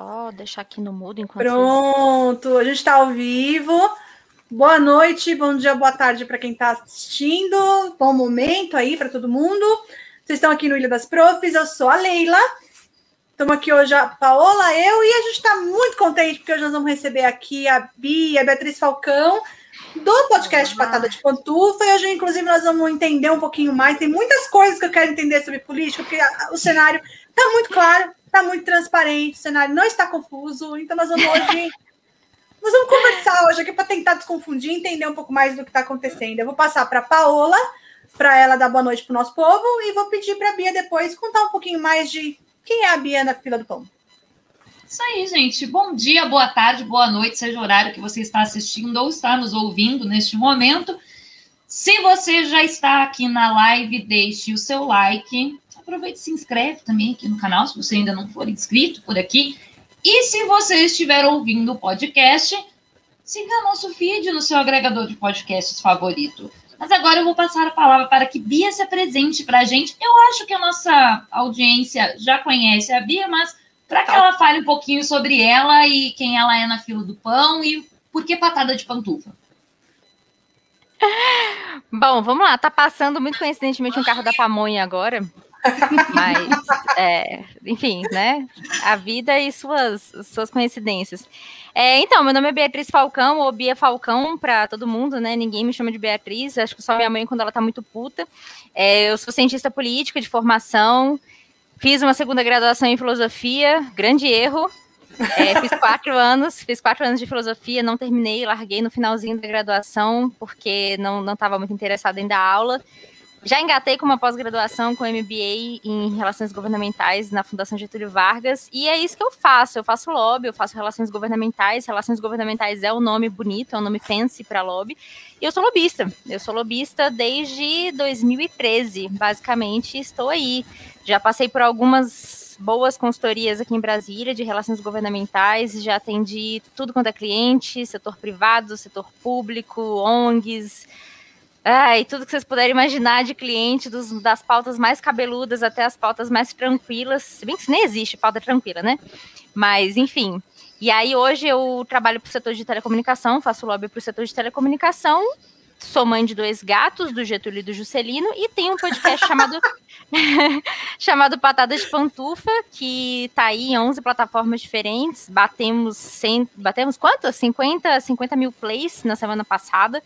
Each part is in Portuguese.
só deixar aqui no mudo enquanto. Pronto, vocês... a gente está ao vivo. Boa noite, bom dia, boa tarde para quem está assistindo. Bom momento aí para todo mundo. Vocês estão aqui no Ilha das Profs, eu sou a Leila. Estamos aqui hoje a Paola, eu, e a gente está muito contente porque hoje nós vamos receber aqui a Bia, a Beatriz Falcão, do podcast Patada de Pantufa, e hoje, inclusive, nós vamos entender um pouquinho mais. Tem muitas coisas que eu quero entender sobre política, porque o cenário está muito claro, está muito transparente, o cenário não está confuso, então nós vamos hoje. nós vamos conversar hoje aqui para tentar desconfundir e entender um pouco mais do que está acontecendo. Eu vou passar para a Paola, para ela dar boa noite para o nosso povo, e vou pedir para a Bia depois contar um pouquinho mais de quem é a Bia na fila do pão. Isso aí, gente. Bom dia, boa tarde, boa noite, seja o horário que você está assistindo ou está nos ouvindo neste momento. Se você já está aqui na live, deixe o seu like. Aproveite e se inscreve também aqui no canal, se você ainda não for inscrito por aqui. E se você estiver ouvindo o podcast, siga nosso feed no seu agregador de podcasts favorito. Mas agora eu vou passar a palavra para que Bia se apresente para a gente. Eu acho que a nossa audiência já conhece a Bia, mas para que ela fale um pouquinho sobre ela e quem ela é na fila do pão e por que patada de pantufa. Bom, vamos lá. Tá passando muito coincidentemente um carro da pamonha agora. Mas, é, enfim, né? A vida e suas, suas coincidências. É, então, meu nome é Beatriz Falcão, ou Bia Falcão, para todo mundo, né? Ninguém me chama de Beatriz, acho que só minha mãe quando ela tá muito puta. É, eu sou cientista política de formação, Fiz uma segunda graduação em filosofia, grande erro. É, fiz quatro anos, fiz quatro anos de filosofia, não terminei, larguei no finalzinho da graduação, porque não estava muito interessada em dar aula. Já engatei com uma pós-graduação com MBA em Relações Governamentais na Fundação Getúlio Vargas, e é isso que eu faço. Eu faço lobby, eu faço relações governamentais. Relações governamentais é um nome bonito, é um nome fancy para lobby. E eu sou lobista. Eu sou lobista desde 2013, basicamente, estou aí. Já passei por algumas boas consultorias aqui em Brasília de relações governamentais, já atendi tudo quanto é cliente, setor privado, setor público, ONGs, Ai, tudo que vocês puderem imaginar de cliente, dos, das pautas mais cabeludas até as pautas mais tranquilas. Se bem que isso nem existe pauta tranquila, né? Mas, enfim. E aí, hoje eu trabalho para o setor de telecomunicação, faço lobby para o setor de telecomunicação. Sou mãe de dois gatos, do Getúlio e do Juscelino, e tenho um podcast chamado, chamado Patada de Pantufa, que tá aí em 11 plataformas diferentes. Batemos, cent... Batemos quantas? 50, 50 mil plays na semana passada.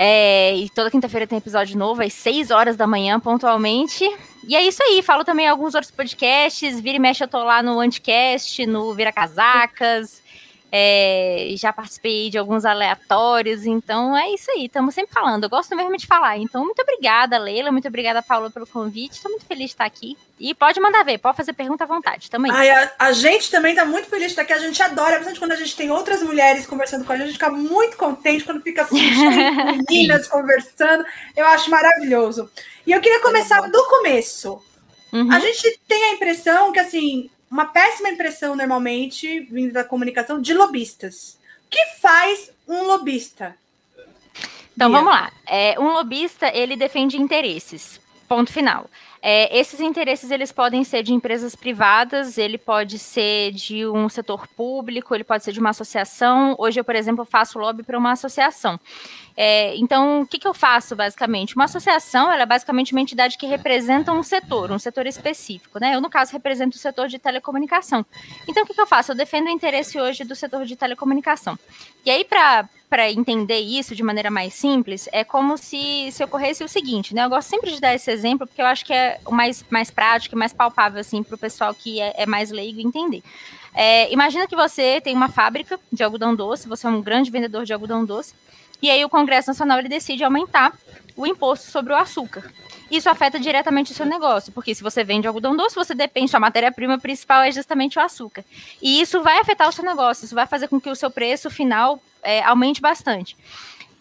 É, e toda quinta-feira tem episódio novo, às 6 horas da manhã, pontualmente. E é isso aí, falo também alguns outros podcasts. Vira e mexe, eu tô lá no Anticast, no Vira Casacas. É, já participei de alguns aleatórios, então é isso aí, estamos sempre falando. Eu gosto mesmo de falar. Então, muito obrigada, Leila, muito obrigada, Paula, pelo convite. Estou muito feliz de estar aqui. E pode mandar ver, pode fazer pergunta à vontade também. Ai, a, a, gente também está muito feliz de estar aqui. A gente adora, principalmente quando a gente tem outras mulheres conversando com a gente, a gente fica muito contente quando fica assim, meninas conversando. Eu acho maravilhoso. E eu queria começar do começo. Uhum. A gente tem a impressão que, assim, uma péssima impressão, normalmente, vindo da comunicação, de lobistas. O que faz um lobista? Então, vamos lá. É, um lobista, ele defende interesses. Ponto final. É, esses interesses eles podem ser de empresas privadas, ele pode ser de um setor público, ele pode ser de uma associação. Hoje eu, por exemplo, faço lobby para uma associação. É, então, o que, que, eu faço, basicamente? Uma associação, ela é basicamente uma entidade que representa um setor, um setor específico, né? Eu, no caso, represento o setor de telecomunicação. Então, o que, que eu faço? Eu defendo o interesse hoje do setor de telecomunicação. E aí, para entender isso de maneira mais simples, é como se, se ocorresse o seguinte, né? Eu gosto sempre de dar esse exemplo, porque eu acho que é o mais, mais prático e mais palpável, assim, para o pessoal que é, é, mais leigo entender. É, imagina que você tem uma fábrica de algodão doce, você é um grande vendedor de algodão doce, e aí o Congresso Nacional ele decide aumentar o imposto sobre o açúcar. Isso afeta diretamente o seu negócio, porque se você vende algodão doce, você depende, sua matéria-prima principal é justamente o açúcar. E isso vai afetar o seu negócio, isso vai fazer com que o seu preço final é, aumente bastante.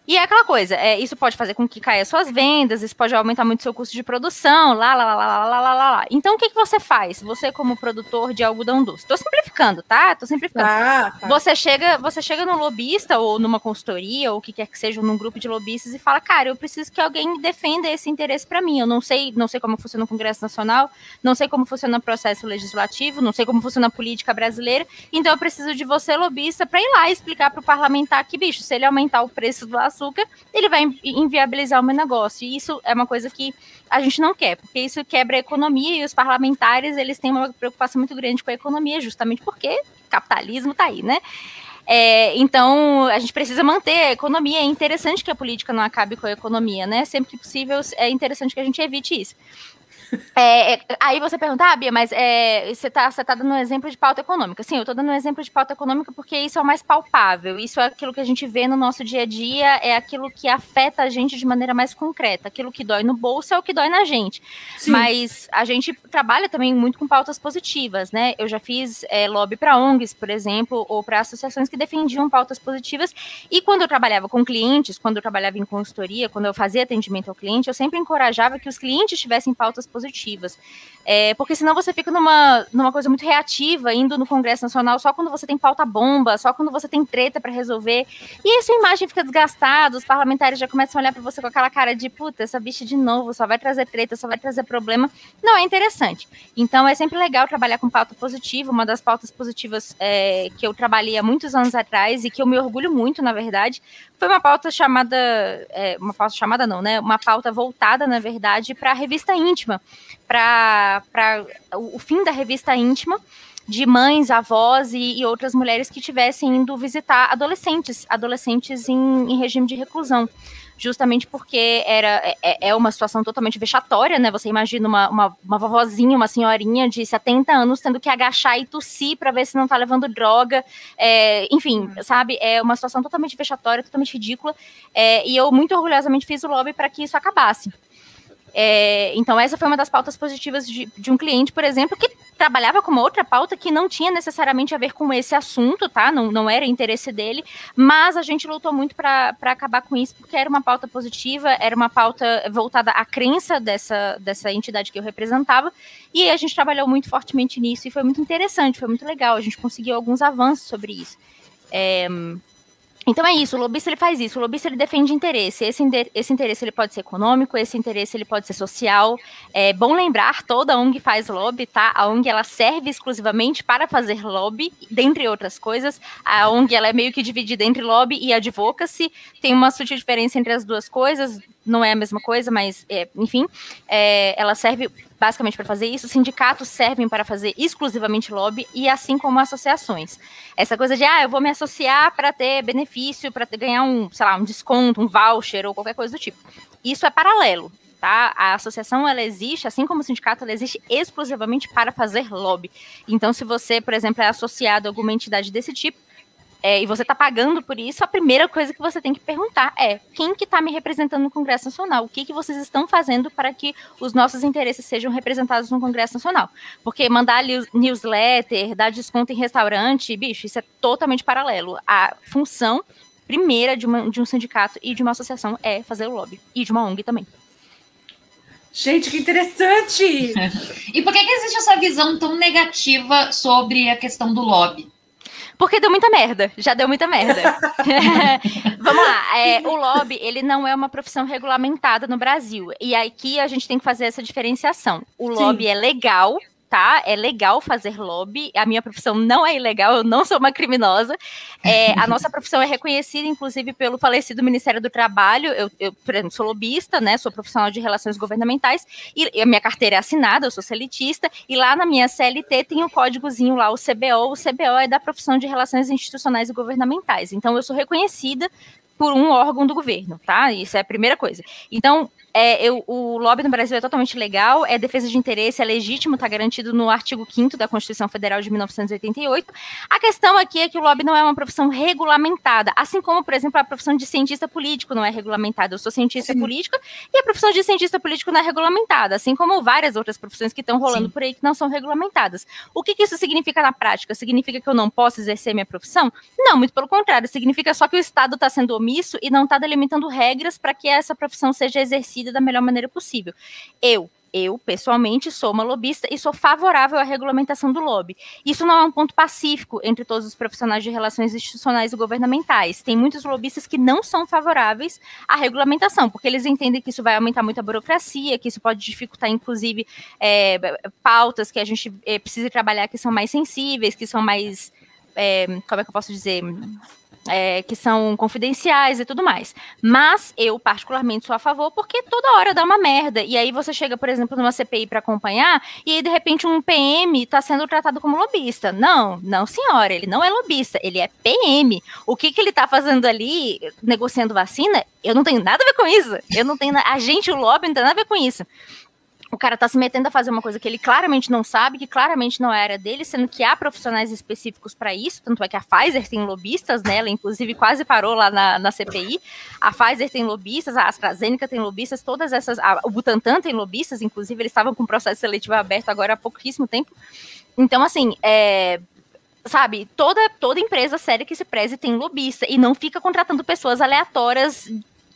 E é aquela coisa, é, isso pode fazer com que caia suas vendas, isso pode aumentar muito seu custo de produção, lá, lá, lá, lá, lá, lá, lá. Então, o que, que você faz? Você, como produtor de algodão doce, tô simplificando, tá? tô simplificando. Ah, tá. Você chega você chega no lobista ou numa consultoria ou o que quer que seja, num grupo de lobistas e fala, cara, eu preciso que alguém defenda esse interesse para mim. Eu não sei, não sei como funciona o Congresso Nacional, não sei como funciona o processo legislativo, não sei como funciona a política brasileira, então eu preciso de você, lobista, para ir lá explicar para o parlamentar que, bicho, se ele aumentar o preço do açúcar, açúcar, ele vai inviabilizar o meu negócio. E isso é uma coisa que a gente não quer, porque isso quebra a economia e os parlamentares, eles têm uma preocupação muito grande com a economia, justamente porque capitalismo tá aí, né? É, então, a gente precisa manter a economia. É interessante que a política não acabe com a economia, né? Sempre que possível, é interessante que a gente evite isso. É, é, aí você pergunta, ah, Bia, mas é, você está tá dando um exemplo de pauta econômica. Sim, eu estou dando um exemplo de pauta econômica porque isso é o mais palpável, isso é aquilo que a gente vê no nosso dia a dia, é aquilo que afeta a gente de maneira mais concreta. Aquilo que dói no bolso é o que dói na gente. Sim. Mas a gente trabalha também muito com pautas positivas, né? Eu já fiz é, lobby para ONGs, por exemplo, ou para associações que defendiam pautas positivas. E quando eu trabalhava com clientes, quando eu trabalhava em consultoria, quando eu fazia atendimento ao cliente, eu sempre encorajava que os clientes tivessem pautas positivas positivas. É, porque senão você fica numa, numa coisa muito reativa, indo no Congresso Nacional só quando você tem pauta bomba, só quando você tem treta para resolver. E aí sua imagem fica desgastada, os parlamentares já começam a olhar para você com aquela cara de puta, essa bicha de novo, só vai trazer treta, só vai trazer problema. Não, é interessante. Então é sempre legal trabalhar com pauta positiva. Uma das pautas positivas é, que eu trabalhei há muitos anos atrás e que eu me orgulho muito, na verdade, foi uma pauta chamada, é, uma pauta chamada não, né? Uma pauta voltada, na verdade, para a revista íntima, para o fim da revista íntima de mães, avós e, e, outras mulheres que tivessem indo visitar adolescentes, adolescentes em, em regime de reclusão justamente porque era é, é, uma situação totalmente vexatória, né? Você imagina uma, uma, uma vovozinha, uma senhorinha de 70 anos tendo que agachar e tossir para ver se não tá levando droga, é, enfim, uhum. sabe? É uma situação totalmente vexatória, totalmente ridícula, é, e eu muito orgulhosamente fiz o lobby para que isso acabasse. É, então, essa foi uma das pautas positivas de, de, um cliente, por exemplo, que trabalhava com uma outra pauta que não tinha necessariamente a ver com esse assunto, tá? Não, não era interesse dele, mas a gente lutou muito para acabar com isso, porque era uma pauta positiva, era uma pauta voltada à crença dessa, dessa entidade que eu representava, e a gente trabalhou muito fortemente nisso, e foi muito interessante, foi muito legal, a gente conseguiu alguns avanços sobre isso. É, então é isso, o lobista ele faz isso, o lobista ele defende interesse, esse, esse interesse ele pode ser econômico, esse interesse ele pode ser social, é bom lembrar, toda ONG faz lobby, tá? A ONG ela serve exclusivamente para fazer lobby, dentre outras coisas, a ONG ela é meio que dividida entre lobby e advocacy, tem uma sutil diferença entre as duas coisas, não é a mesma coisa, mas, é, enfim, é, ela serve basicamente para fazer isso. Sindicatos servem para fazer exclusivamente lobby e assim como associações. Essa coisa de, ah, eu vou me associar para ter benefício, para ganhar um, sei lá, um desconto, um voucher ou qualquer coisa do tipo. Isso é paralelo. Tá? A associação ela existe, assim como o sindicato, ela existe exclusivamente para fazer lobby. Então, se você, por exemplo, é associado a alguma entidade desse tipo, é, e você está pagando por isso, a primeira coisa que você tem que perguntar é quem que está me representando no Congresso Nacional? O que, que vocês estão fazendo para que os nossos interesses sejam representados no Congresso Nacional? Porque mandar newsletter, dar desconto em restaurante, bicho, isso é totalmente paralelo. A função primeira de, uma, de um sindicato e de uma associação é fazer o lobby. E de uma ONG também. Gente, que interessante! e por que, que existe essa visão tão negativa sobre a questão do lobby? Porque deu muita merda, já deu muita merda. Vamos lá, é, o lobby, ele não é uma profissão regulamentada no Brasil. E aqui a gente tem que fazer essa diferenciação. O lobby Sim. é legal, tá? É legal fazer lobby. A minha profissão não é ilegal, eu não sou uma criminosa. É, a nossa profissão é reconhecida, inclusive, pelo falecido Ministério do Trabalho. Eu, eu por exemplo, sou lobista, né? Sou profissional de relações governamentais e a minha carteira é assinada, eu sou celitista. E lá na minha CLT tem o um códigozinho lá, o CBO. O CBO é da profissão de relações institucionais e governamentais. Então, eu sou reconhecida por um órgão do governo, tá? Isso é a primeira coisa. Então, é, eu, o lobby no Brasil é totalmente legal, é defesa de interesse, é legítimo, está garantido no artigo 5 da Constituição Federal de 1988. A questão aqui é que o lobby não é uma profissão regulamentada, assim como, por exemplo, a profissão de cientista político não é regulamentada. Eu sou cientista Sim. política e a profissão de cientista político não é regulamentada, assim como várias outras profissões que estão rolando Sim. por aí que não são regulamentadas. O que, que isso significa na prática? Significa que eu não posso exercer minha profissão? Não, muito pelo contrário, significa só que o Estado está sendo omisso e não está delimitando regras para que essa profissão seja exercida da melhor maneira possível. Eu, eu, pessoalmente, sou uma lobista e sou favorável à regulamentação do lobby. Isso não é um ponto pacífico entre todos os profissionais de relações institucionais e governamentais. Tem muitos lobistas que não são favoráveis à regulamentação, porque eles entendem que isso vai aumentar muito a burocracia, que isso pode dificultar, inclusive, é, pautas que a gente é, precisa trabalhar que são mais sensíveis, que são mais. É, como é que eu posso dizer? É, que são confidenciais e tudo mais. Mas eu, particularmente, sou a favor porque toda hora dá uma merda. E aí você chega, por exemplo, numa CPI para acompanhar, e aí, de repente, um PM está sendo tratado como lobista. Não, não, senhora, ele não é lobista, ele é PM. O que, que ele está fazendo ali, negociando vacina, eu não tenho nada a ver com isso. Eu não tenho. A gente, o lobby, não tem nada a ver com isso o cara tá se metendo a fazer uma coisa que ele claramente não sabe, que claramente não é a área dele, sendo que há profissionais específicos para isso, tanto é que a Pfizer tem lobistas, né? Ela inclusive quase parou lá na, na CPI. A Pfizer tem lobistas, a AstraZeneca tem lobistas, todas essas. A, o Butantan tem lobistas, inclusive eles estavam com o processo seletivo aberto agora há pouquíssimo tempo. Então, assim, é, sabe, toda, toda empresa séria que se preze tem lobista e não fica contratando pessoas aleatórias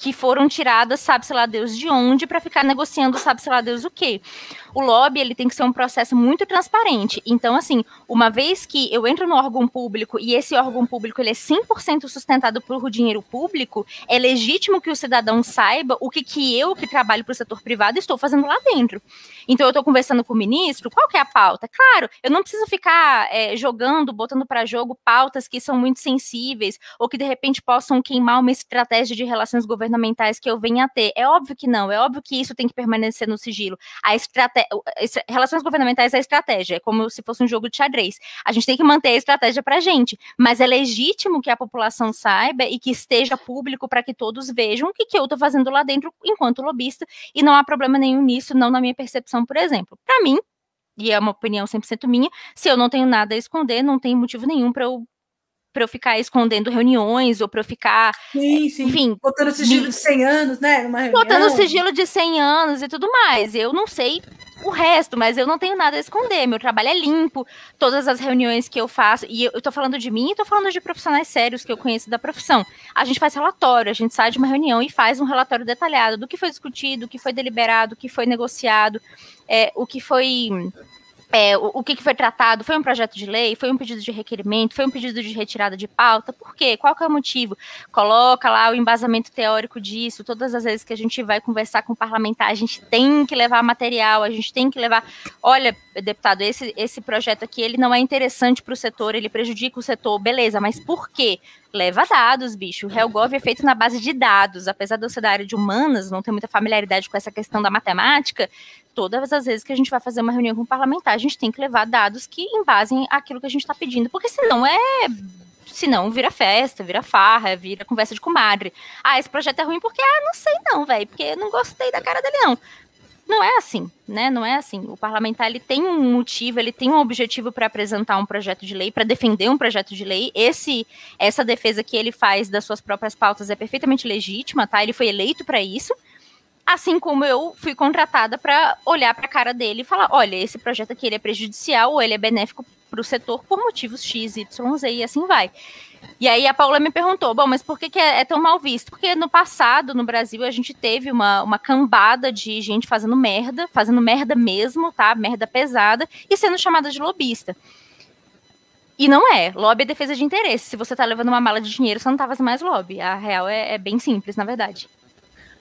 que foram tiradas, sabe-se lá Deus de onde, para ficar negociando, sabe-se lá Deus o quê. O lobby, ele tem que ser um processo muito transparente. Então, assim, uma vez que eu entro no órgão público e esse órgão público ele é 100% sustentado por dinheiro público, é legítimo que o cidadão saiba o que, que eu, que trabalho para o setor privado, estou fazendo lá dentro. Então, eu estou conversando com o ministro, qual que é a pauta? Claro, eu não preciso ficar é, jogando, botando para jogo pautas que são muito sensíveis ou que, de repente, possam queimar uma estratégia de relações governamentais governamentais que eu venha a ter. É óbvio que não, é óbvio que isso tem que permanecer no sigilo. A estratégia, relações governamentais é estratégia, é como se fosse um jogo de xadrez. A gente tem que manter a estratégia para gente, mas é legítimo que a população saiba e que esteja público para que todos vejam o que, que eu estou fazendo lá dentro enquanto lobista, e não há problema nenhum nisso, não na minha percepção, por exemplo. Para mim, e é uma opinião 100% minha, se eu não tenho nada a esconder, não tem motivo nenhum para eu para eu ficar escondendo reuniões ou para eu ficar. Sim, sim. Enfim. Botando sigilo me... de 100 anos, né? Botando sigilo de 100 anos e tudo mais. Eu não sei o resto, mas eu não tenho nada a esconder. Meu trabalho é limpo, todas as reuniões que eu faço, e eu, eu tô falando de mim e tô falando de profissionais sérios que eu conheço da profissão. A gente faz relatório, a gente sai de uma reunião e faz um relatório detalhado do que foi discutido, o que foi deliberado, o que foi negociado, é, o que foi é, o, o que, que, foi tratado? Foi um projeto de lei? Foi um pedido de requerimento? Foi um pedido de retirada de pauta? Por quê? Qual que é o motivo? Coloca lá o embasamento teórico disso. Todas as vezes que a gente vai conversar com o parlamentar, a gente tem que levar material, a gente tem que levar. Olha, deputado, esse, esse projeto aqui ele não é interessante para o setor, ele prejudica o setor, beleza, mas por quê? leva dados, bicho. O HelGov é feito na base de dados. Apesar de eu ser da área de humanas, não ter muita familiaridade com essa questão da matemática, todas as vezes que a gente vai fazer uma reunião com o parlamentar, a gente tem que levar dados que embasem aquilo que a gente está pedindo, porque senão é senão vira festa, vira farra, vira conversa de comadre. Ah, esse projeto é ruim porque, ah, não sei não, velho, porque eu não gostei da cara dele não. Não é assim, né? Não é assim. O parlamentar ele tem um motivo, ele tem um objetivo para apresentar um projeto de lei, para defender um projeto de lei. Esse, essa defesa que ele faz das suas próprias pautas é perfeitamente legítima, tá? Ele foi eleito para isso. Assim como eu fui contratada para olhar para a cara dele e falar: olha, esse projeto aqui ele é prejudicial ou ele é benéfico para o setor por motivos X, Y, Z e assim vai. E aí a Paula me perguntou, bom, mas por que, que é, é, tão mal visto? Porque no passado, no Brasil, a gente teve uma, uma cambada de gente fazendo merda, fazendo merda mesmo, tá? Merda pesada, e sendo chamada de lobista. E não é. Lobby é defesa de interesse. Se você tá levando uma mala de dinheiro, você não tá fazendo mais lobby. A real é, é bem simples, na verdade.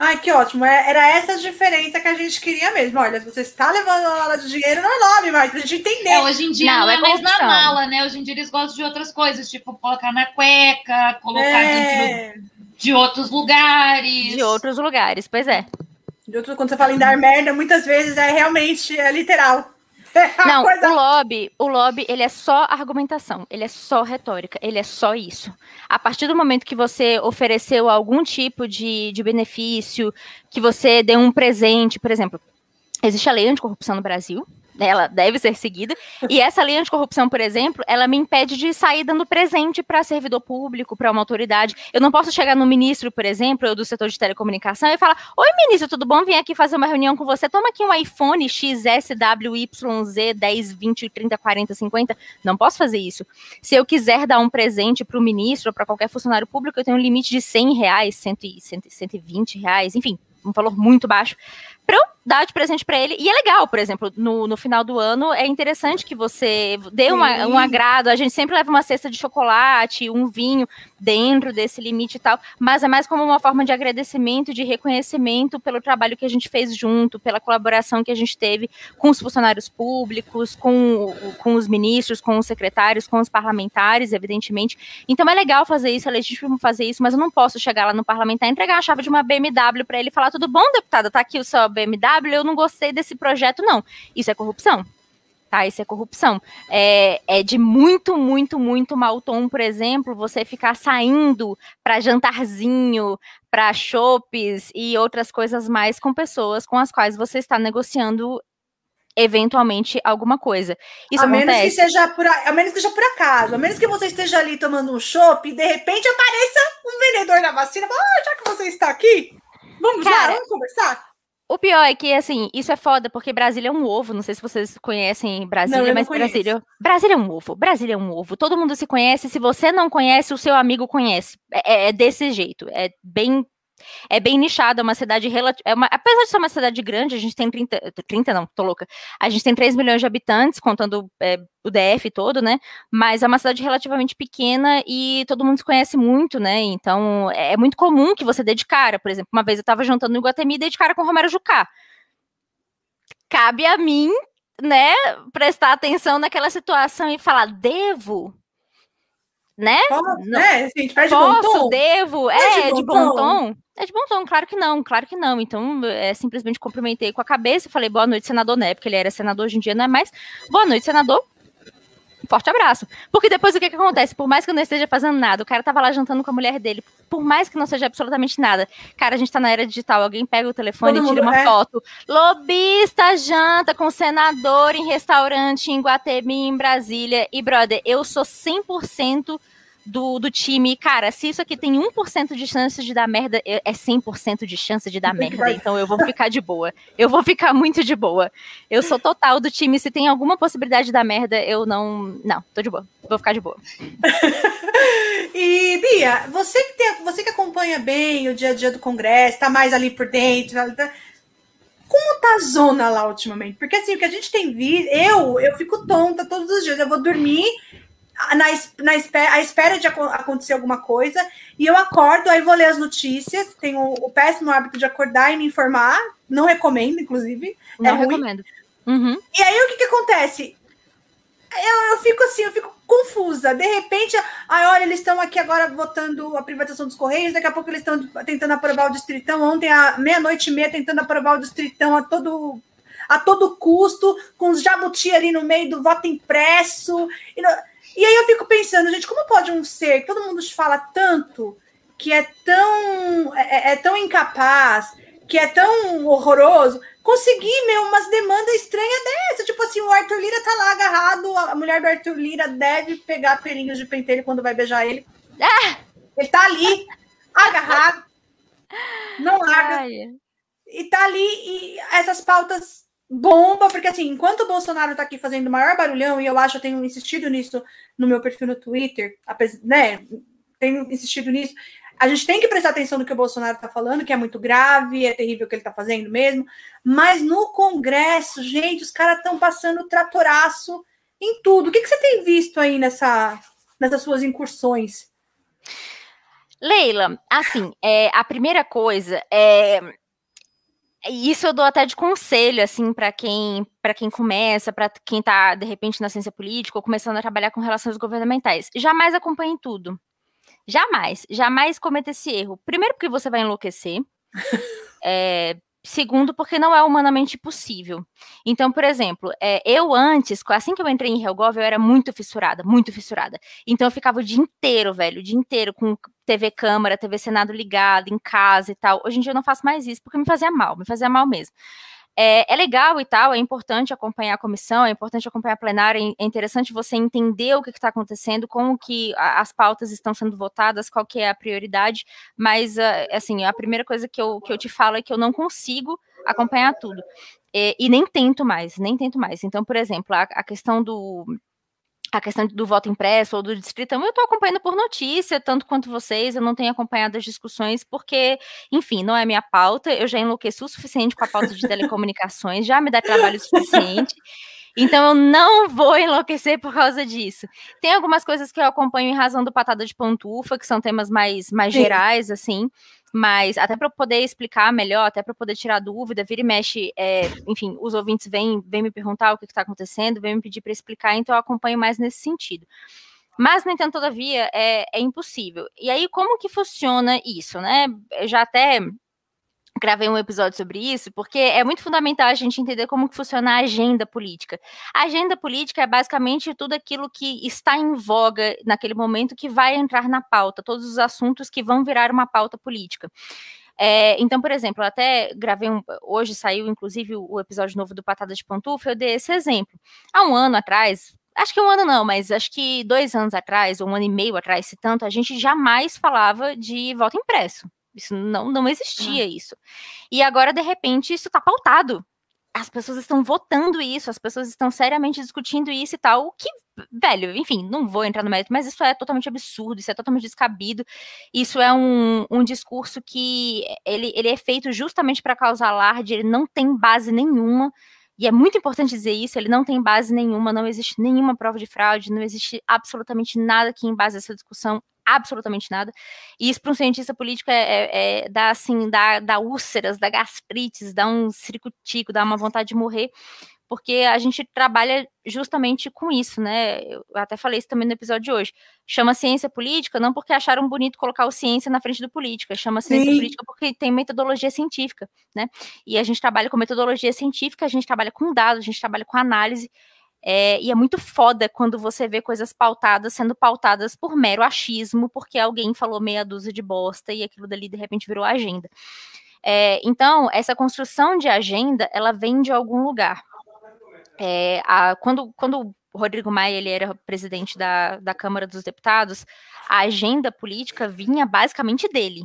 Ai, que ótimo. É, era essa a diferença que a gente queria mesmo. Olha, se você está levando uma mala de dinheiro, não é nome, mas pra gente entender. É, hoje em dia não, não é, é mais na mala, né? Hoje em dia eles gostam de outras coisas, tipo colocar na cueca, colocar é... dentro de outros lugares. De outros lugares, pois é. De outro, quando você fala em dar merda, muitas vezes é realmente é literal. Não, coisa... o lobby, o lobby, ele é só argumentação, ele é só retórica, ele é só isso. A partir do momento que você ofereceu algum tipo de, de benefício, que você deu um presente, por exemplo, existe a lei anticorrupção no Brasil, ela deve ser seguida. E essa lei anticorrupção, por exemplo, ela me impede de sair dando presente para servidor público, para uma autoridade. Eu não posso chegar no ministro, por exemplo, eu do setor de telecomunicação e falar: Oi, ministro, tudo bom? Vim aqui fazer uma reunião com você. Toma aqui um iPhone XSWYZ 10, 20, 30, 40, 50. Não posso fazer isso. Se eu quiser dar um presente para o ministro ou para qualquer funcionário público, eu tenho um limite de 100 reais, 100, 120 reais, enfim, um valor muito baixo para eu dar de presente para ele. E é legal, por exemplo, no, no final do ano é interessante que você dê uma, um agrado. A gente sempre leva uma cesta de chocolate, um vinho dentro desse limite e tal, mas é mais como uma forma de agradecimento, de reconhecimento pelo trabalho que a gente fez junto, pela colaboração que a gente teve com os funcionários públicos, com, com os ministros, com os secretários, com os parlamentares, evidentemente. Então é legal fazer isso, é legítimo fazer isso, mas eu não posso chegar lá no parlamentar e entregar a chave de uma BMW para ele e falar: tudo bom, deputada? Tá aqui o seu BMW, eu não gostei desse projeto, não. Isso é corrupção. Tá, isso é corrupção. É, é de muito, muito, muito mau tom, por exemplo, você ficar saindo para jantarzinho, para chopes e outras coisas mais com pessoas com as quais você está negociando eventualmente alguma coisa. Isso a acontece. menos que seja por a menos que seja por acaso, a menos que você esteja ali tomando um chopp e de repente apareça um vendedor da vacina, fala, ah, já que você está aqui, vamos Cara, lá, vamos conversar. O pior é que, assim, isso é foda, porque Brasília é um ovo. Não sei se vocês conhecem Brasília, não, mas Brasília. Brasília é um ovo. Brasília é um ovo. Todo mundo se conhece. Se você não conhece, o seu amigo conhece. É, é desse jeito. É bem é bem nichada, é uma cidade relativa. É apesar de ser uma cidade grande, a gente tem 30. 30 não, tô louca. A gente tem 3 milhões de habitantes, contando é, o DF todo, né? Mas é uma cidade relativamente pequena e todo mundo se conhece muito, né? Então é, é muito comum que você dê de cara. Por exemplo, uma vez eu tava jantando no Iguatemi e dei de cara com o Romero Jucá. Cabe a mim, né, prestar atenção naquela situação e falar, devo? Né? Posso, é, assim, Posso, de bom tom? devo, é, é de, bom, de bom tom. tom. É de bom tom, claro que não, claro que não. Então, é, simplesmente cumprimentei com a cabeça e falei, boa noite, senador, né? Porque ele era senador, hoje em dia não é mais. Boa noite, senador. Forte abraço. Porque depois o que, que acontece? Por mais que eu não esteja fazendo nada, o cara tava lá jantando com a mulher dele, por mais que não seja absolutamente nada. Cara, a gente tá na era digital, alguém pega o telefone Todo e tira uma é. foto. Lobista janta com senador em restaurante em Guatemi, em Brasília. E, brother, eu sou 100% do, do time, cara, se isso aqui tem 1% de chance de dar merda, é 100% de chance de dar merda. Então eu vou ficar de boa. Eu vou ficar muito de boa. Eu sou total do time. Se tem alguma possibilidade de dar merda, eu não. Não, tô de boa. Vou ficar de boa. e, Bia, você que, tem, você que acompanha bem o dia a dia do Congresso, tá mais ali por dentro. Tá, tá, como tá a zona lá ultimamente? Porque assim, o que a gente tem visto, eu, eu fico tonta todos os dias. Eu vou dormir na, na espera, à espera de acontecer alguma coisa, e eu acordo, aí vou ler as notícias, tenho o, péssimo hábito de acordar e me informar, não recomendo, inclusive. É não é recomendo. Uhum. E aí o que, que acontece? Eu, eu fico assim, eu fico confusa. De repente, ai, olha, eles estão aqui agora votando a privatização dos Correios, daqui a pouco eles estão tentando aprovar o Distritão. Ontem, à meia-noite e meia, tentando aprovar o Distritão a todo, a todo custo, com os jabuti ali no meio do voto impresso. E no... E aí eu fico pensando, gente, como pode um ser que todo mundo fala tanto, que é tão, é, é, é tão incapaz, que é tão horroroso, conseguir, meu, umas demandas estranhas dessa. Tipo assim, o Arthur Lira tá lá agarrado, a mulher do Arthur Lira deve pegar pelinhos de pentelho quando vai beijar ele. Ah! Ele tá ali, agarrado, não larga. Ai. E tá ali, e essas pautas bomba, porque assim, enquanto o Bolsonaro tá aqui fazendo o maior barulhão, e eu acho, eu tenho insistido nisso no meu perfil no Twitter, né? Tenho insistido nisso. A gente tem que prestar atenção no que o Bolsonaro está falando, que é muito grave, é terrível o que ele está fazendo mesmo. Mas no Congresso, gente, os caras estão passando tratoraço em tudo. O que, que você tem visto aí nessa, nessas suas incursões? Leila, assim, é, a primeira coisa é isso eu dou até de conselho, assim, para quem para quem começa, para quem está de repente na ciência política ou começando a trabalhar com relações governamentais. Jamais acompanhe tudo. Jamais, jamais cometa esse erro. Primeiro, porque você vai enlouquecer. é, Segundo, porque não é humanamente possível. Então, por exemplo, é, eu antes, assim que eu entrei em Helgov, eu era muito fissurada, muito fissurada. Então eu ficava o dia inteiro, velho, o dia inteiro com TV câmara, TV Senado ligado, em casa e tal. Hoje em dia eu não faço mais isso, porque me fazia mal, me fazia mal mesmo. É, é, legal e tal, é importante acompanhar a comissão, é importante acompanhar a plenária, é interessante você entender o que está acontecendo, como que as pautas estão sendo votadas, qual que é a prioridade, mas, ah, assim, a primeira coisa que eu, que eu te falo é que eu não consigo acompanhar tudo. E, e nem tento mais, nem tento mais. Então, por exemplo, a, a questão do, a questão do voto impresso ou do distritão, eu estou acompanhando por notícia, tanto quanto vocês, eu não tenho acompanhado as discussões, porque, enfim, não é minha pauta, eu já enlouqueci o suficiente com a pauta de telecomunicações, já me dá trabalho suficiente, então eu não vou enlouquecer por causa disso. Tem algumas coisas que eu acompanho em razão do Patada de Pantufa, que são temas mais, mais gerais, assim, mas até para poder explicar melhor, até para poder tirar dúvida, vira e mexe, é, enfim, os ouvintes vêm, vêm me perguntar o que está acontecendo, vêm me pedir para explicar, então eu acompanho mais nesse sentido. Mas, no entanto, todavia, é, é impossível. E aí, como que funciona isso, né? Eu já até gravei um episódio sobre isso, porque é muito fundamental a gente entender como funciona a agenda política. A agenda política é basicamente tudo aquilo que está em voga naquele momento que vai entrar na pauta, todos os assuntos que vão virar uma pauta política. É, então, por exemplo, eu até gravei um. Hoje saiu, inclusive, o, o episódio novo do Patada de Pantufa, eu dei esse exemplo. Há um ano atrás, acho que um ano não, mas acho que dois anos atrás, ou um ano e meio atrás, se tanto, a gente jamais falava de voto impresso. Isso não, não existia isso. E agora, de repente, isso está pautado. As pessoas estão votando isso, as pessoas estão seriamente discutindo isso e tal. O que, velho, enfim, não vou entrar no mérito, mas isso é totalmente absurdo, isso é totalmente descabido. Isso é um, um discurso que ele, ele é feito justamente para causar alarde, ele não tem base nenhuma. E é muito importante dizer isso, ele não tem base nenhuma, não existe nenhuma prova de fraude, não existe absolutamente nada que embase essa discussão absolutamente nada. E isso para um cientista político é, é, é dá assim, dá, dá úlceras, dá gastrites, dá um ciricutico, dá uma vontade de morrer, porque a gente trabalha justamente com isso, né? Eu até falei isso também no episódio de hoje. Chama ciência política não porque acharam bonito colocar o ciência na frente do política, chama ciência Sim. política porque tem metodologia científica, né? E a gente trabalha com metodologia científica, a gente trabalha com dados, a gente trabalha com análise, é, e é muito foda quando você vê coisas pautadas sendo pautadas por mero achismo, porque alguém falou meia dúzia de bosta e aquilo dali de repente virou agenda. É, então, essa construção de agenda, ela vem de algum lugar. É, a, quando, quando o Rodrigo Maia ele era presidente da, da Câmara dos Deputados, a agenda política vinha basicamente dele.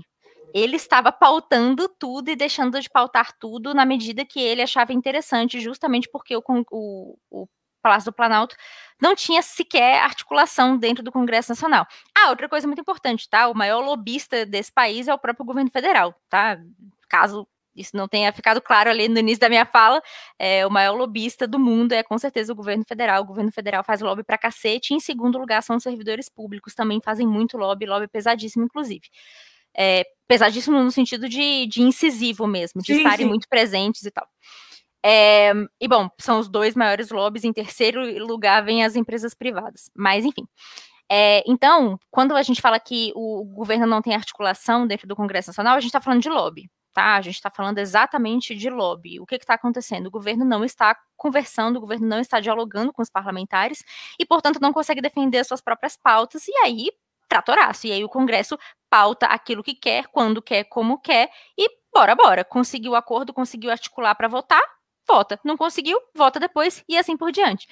Ele estava pautando tudo e deixando de pautar tudo na medida que ele achava interessante, justamente porque o, o, o Palácio do Planalto, não tinha sequer articulação dentro do Congresso Nacional. Ah, outra coisa muito importante, tá? O maior lobista desse país é o próprio governo federal, tá? Caso isso não tenha ficado claro ali no início da minha fala, é, o maior lobista do mundo é com certeza o governo federal. O governo federal faz lobby pra cacete. E, em segundo lugar, são os servidores públicos, também fazem muito lobby, lobby pesadíssimo, inclusive. É, pesadíssimo no sentido de, de incisivo mesmo, de sim, estarem sim. muito presentes e tal. É, e bom, são os dois maiores lobbies. Em terceiro lugar vem as empresas privadas. Mas, enfim. É, então, quando a gente fala que o governo não tem articulação dentro do Congresso Nacional, a gente está falando de lobby. Tá? A gente está falando exatamente de lobby. O que está acontecendo? O governo não está conversando, o governo não está dialogando com os parlamentares e, portanto, não consegue defender as suas próprias pautas, e aí, tratoraço. E aí o Congresso pauta aquilo que quer, quando quer, como quer, e bora, bora. Conseguiu o acordo, conseguiu articular para votar, vota. Não conseguiu, vota depois e assim por diante.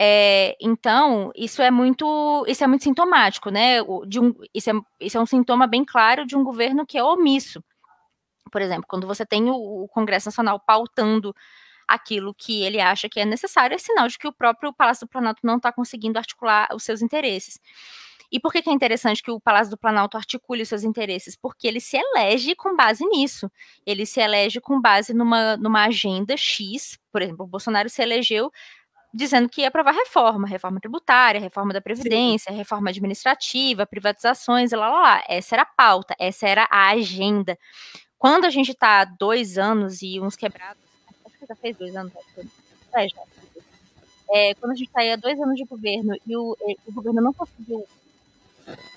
É, então, isso é muito, isso é muito sintomático, né? De um, isso, é, isso é um sintoma bem claro de um governo que é omisso. Por exemplo, quando você tem o, o Congresso Nacional pautando aquilo que ele acha que é necessário, é sinal de que o próprio Palácio do Planalto não está conseguindo articular os seus interesses. E por que, que é interessante que o Palácio do Planalto articule os seus interesses? Porque ele se elege com base nisso. Ele se elege com base numa, numa agenda X. Por exemplo, o Bolsonaro se elegeu dizendo que ia aprovar reforma, reforma tributária, reforma da Previdência, Sim. reforma administrativa, privatizações, lá, lá, lá. Essa era a pauta, essa era a agenda. Quando a gente está dois anos e uns quebrados, acho que já fez dois anos, é, já. É, quando a gente está aí há dois anos de governo e o, o governo não conseguiu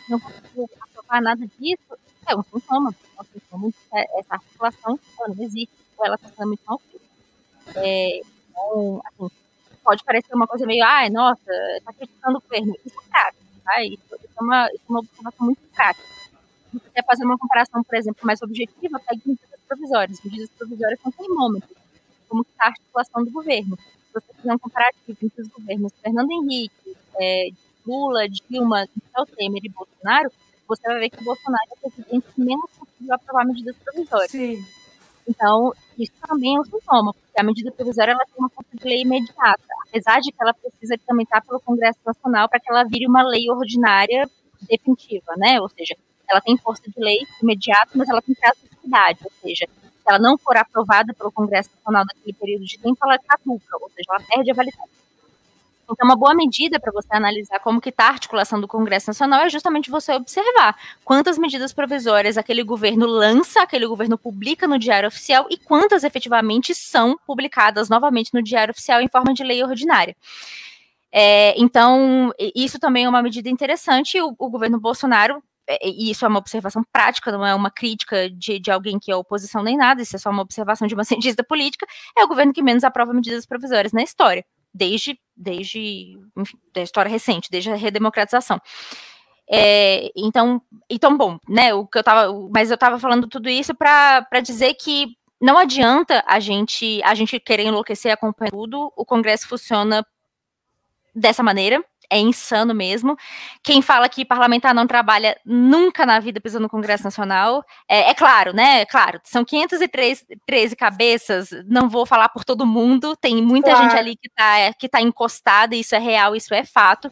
não conseguiu aprovar nada disso, é um sintoma. É um sintoma essa articulação não existe, ou ela está sendo muito mal. É, então, assim, pode parecer uma coisa meio, ai, nossa, está criticando o governo. Isso é prático, tá? Isso, isso, é uma, isso é uma observação muito prática. Se você quer fazer uma comparação, por exemplo, mais objetiva, pegue medidas provisórias. Medidas provisórias são termômetros. como está a articulação do governo. Se você fizer um comparativo entre os governos Fernando Henrique, é, Lula, Dilma, Michel Temer e Bolsonaro, você vai ver que o Bolsonaro é o presidente que menos conseguiu aprovar medidas provisórias. Sim. Então, isso também é um sintoma, porque a medida provisória ela tem uma força de lei imediata, apesar de que ela precisa tramitar pelo Congresso Nacional para que ela vire uma lei ordinária definitiva, né? Ou seja, ela tem força de lei imediata, mas ela tem prazo de cidade, ou seja, se ela não for aprovada pelo Congresso Nacional naquele período de tempo, ela caduca, ou seja, ela perde a validade. Então, uma boa medida para você analisar como que está a articulação do Congresso Nacional é justamente você observar quantas medidas provisórias aquele governo lança, aquele governo publica no Diário Oficial e quantas efetivamente são publicadas novamente no Diário Oficial em forma de lei ordinária. É, então, isso também é uma medida interessante. O, o governo Bolsonaro é, e isso é uma observação prática, não é uma crítica de, de alguém que é oposição nem nada, isso é só uma observação de uma cientista política, é o governo que menos aprova medidas provisórias na história desde, desde enfim, da história recente, desde a redemocratização. É, então, então, bom, né? O que eu tava, mas eu estava falando tudo isso para dizer que não adianta a gente a gente querer enlouquecer acompanhar tudo. O Congresso funciona dessa maneira é insano mesmo. Quem fala que parlamentar não trabalha nunca na vida pisando no Congresso Nacional, é, é claro, né? É claro, são 513 cabeças, não vou falar por todo mundo, tem muita claro. gente ali que está que tá encostada, isso é real, isso é fato,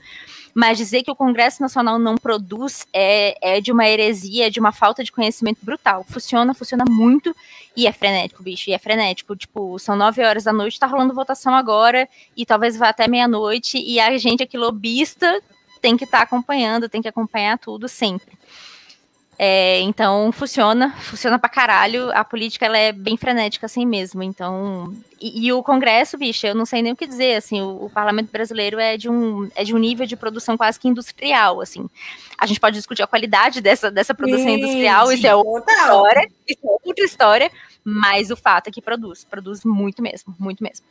mas dizer que o Congresso Nacional não produz é, é de uma heresia, de uma falta de conhecimento brutal. Funciona, funciona muito e é frenético, bicho, e é frenético. Tipo, são nove horas da noite, tá rolando votação agora, e talvez vá até meia-noite, e a gente aqui, lobista, tem que estar tá acompanhando, tem que acompanhar tudo sempre. É, então funciona, funciona pra caralho. A política ela é bem frenética assim mesmo. Então, e, e o Congresso, bicho, eu não sei nem o que dizer. Assim, o, o, Parlamento brasileiro é de um é de um nível de produção quase que industrial. Assim, a gente pode discutir a qualidade dessa, dessa produção sim, industrial. Isso é outra história. Isso é outra história. Mas o fato é que produz, produz muito mesmo, muito mesmo.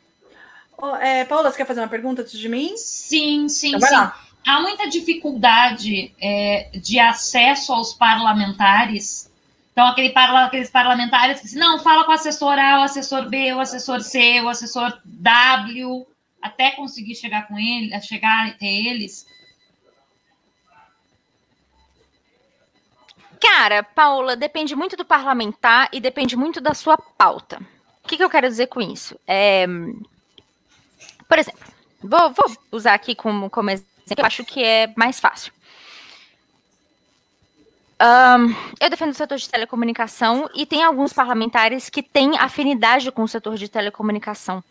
Oh, é, Paula, você quer fazer uma pergunta antes de mim? Sim, sim, então, sim. Lá há muita dificuldade é, de acesso aos parlamentares. Então, aquele parla, aqueles parlamentares que dizem, não, fala com o assessor A, o assessor B, o assessor C, o assessor W, até conseguir chegar com ele, chegar até eles. Cara, Paula, depende muito do parlamentar e depende muito da sua pauta. O que, que eu quero dizer com isso? É, por exemplo, vou, vou usar aqui como, como exemplo eu acho que é mais fácil. Um, eu defendo o setor de telecomunicação e tem alguns parlamentares que têm afinidade com o setor de telecomunicação.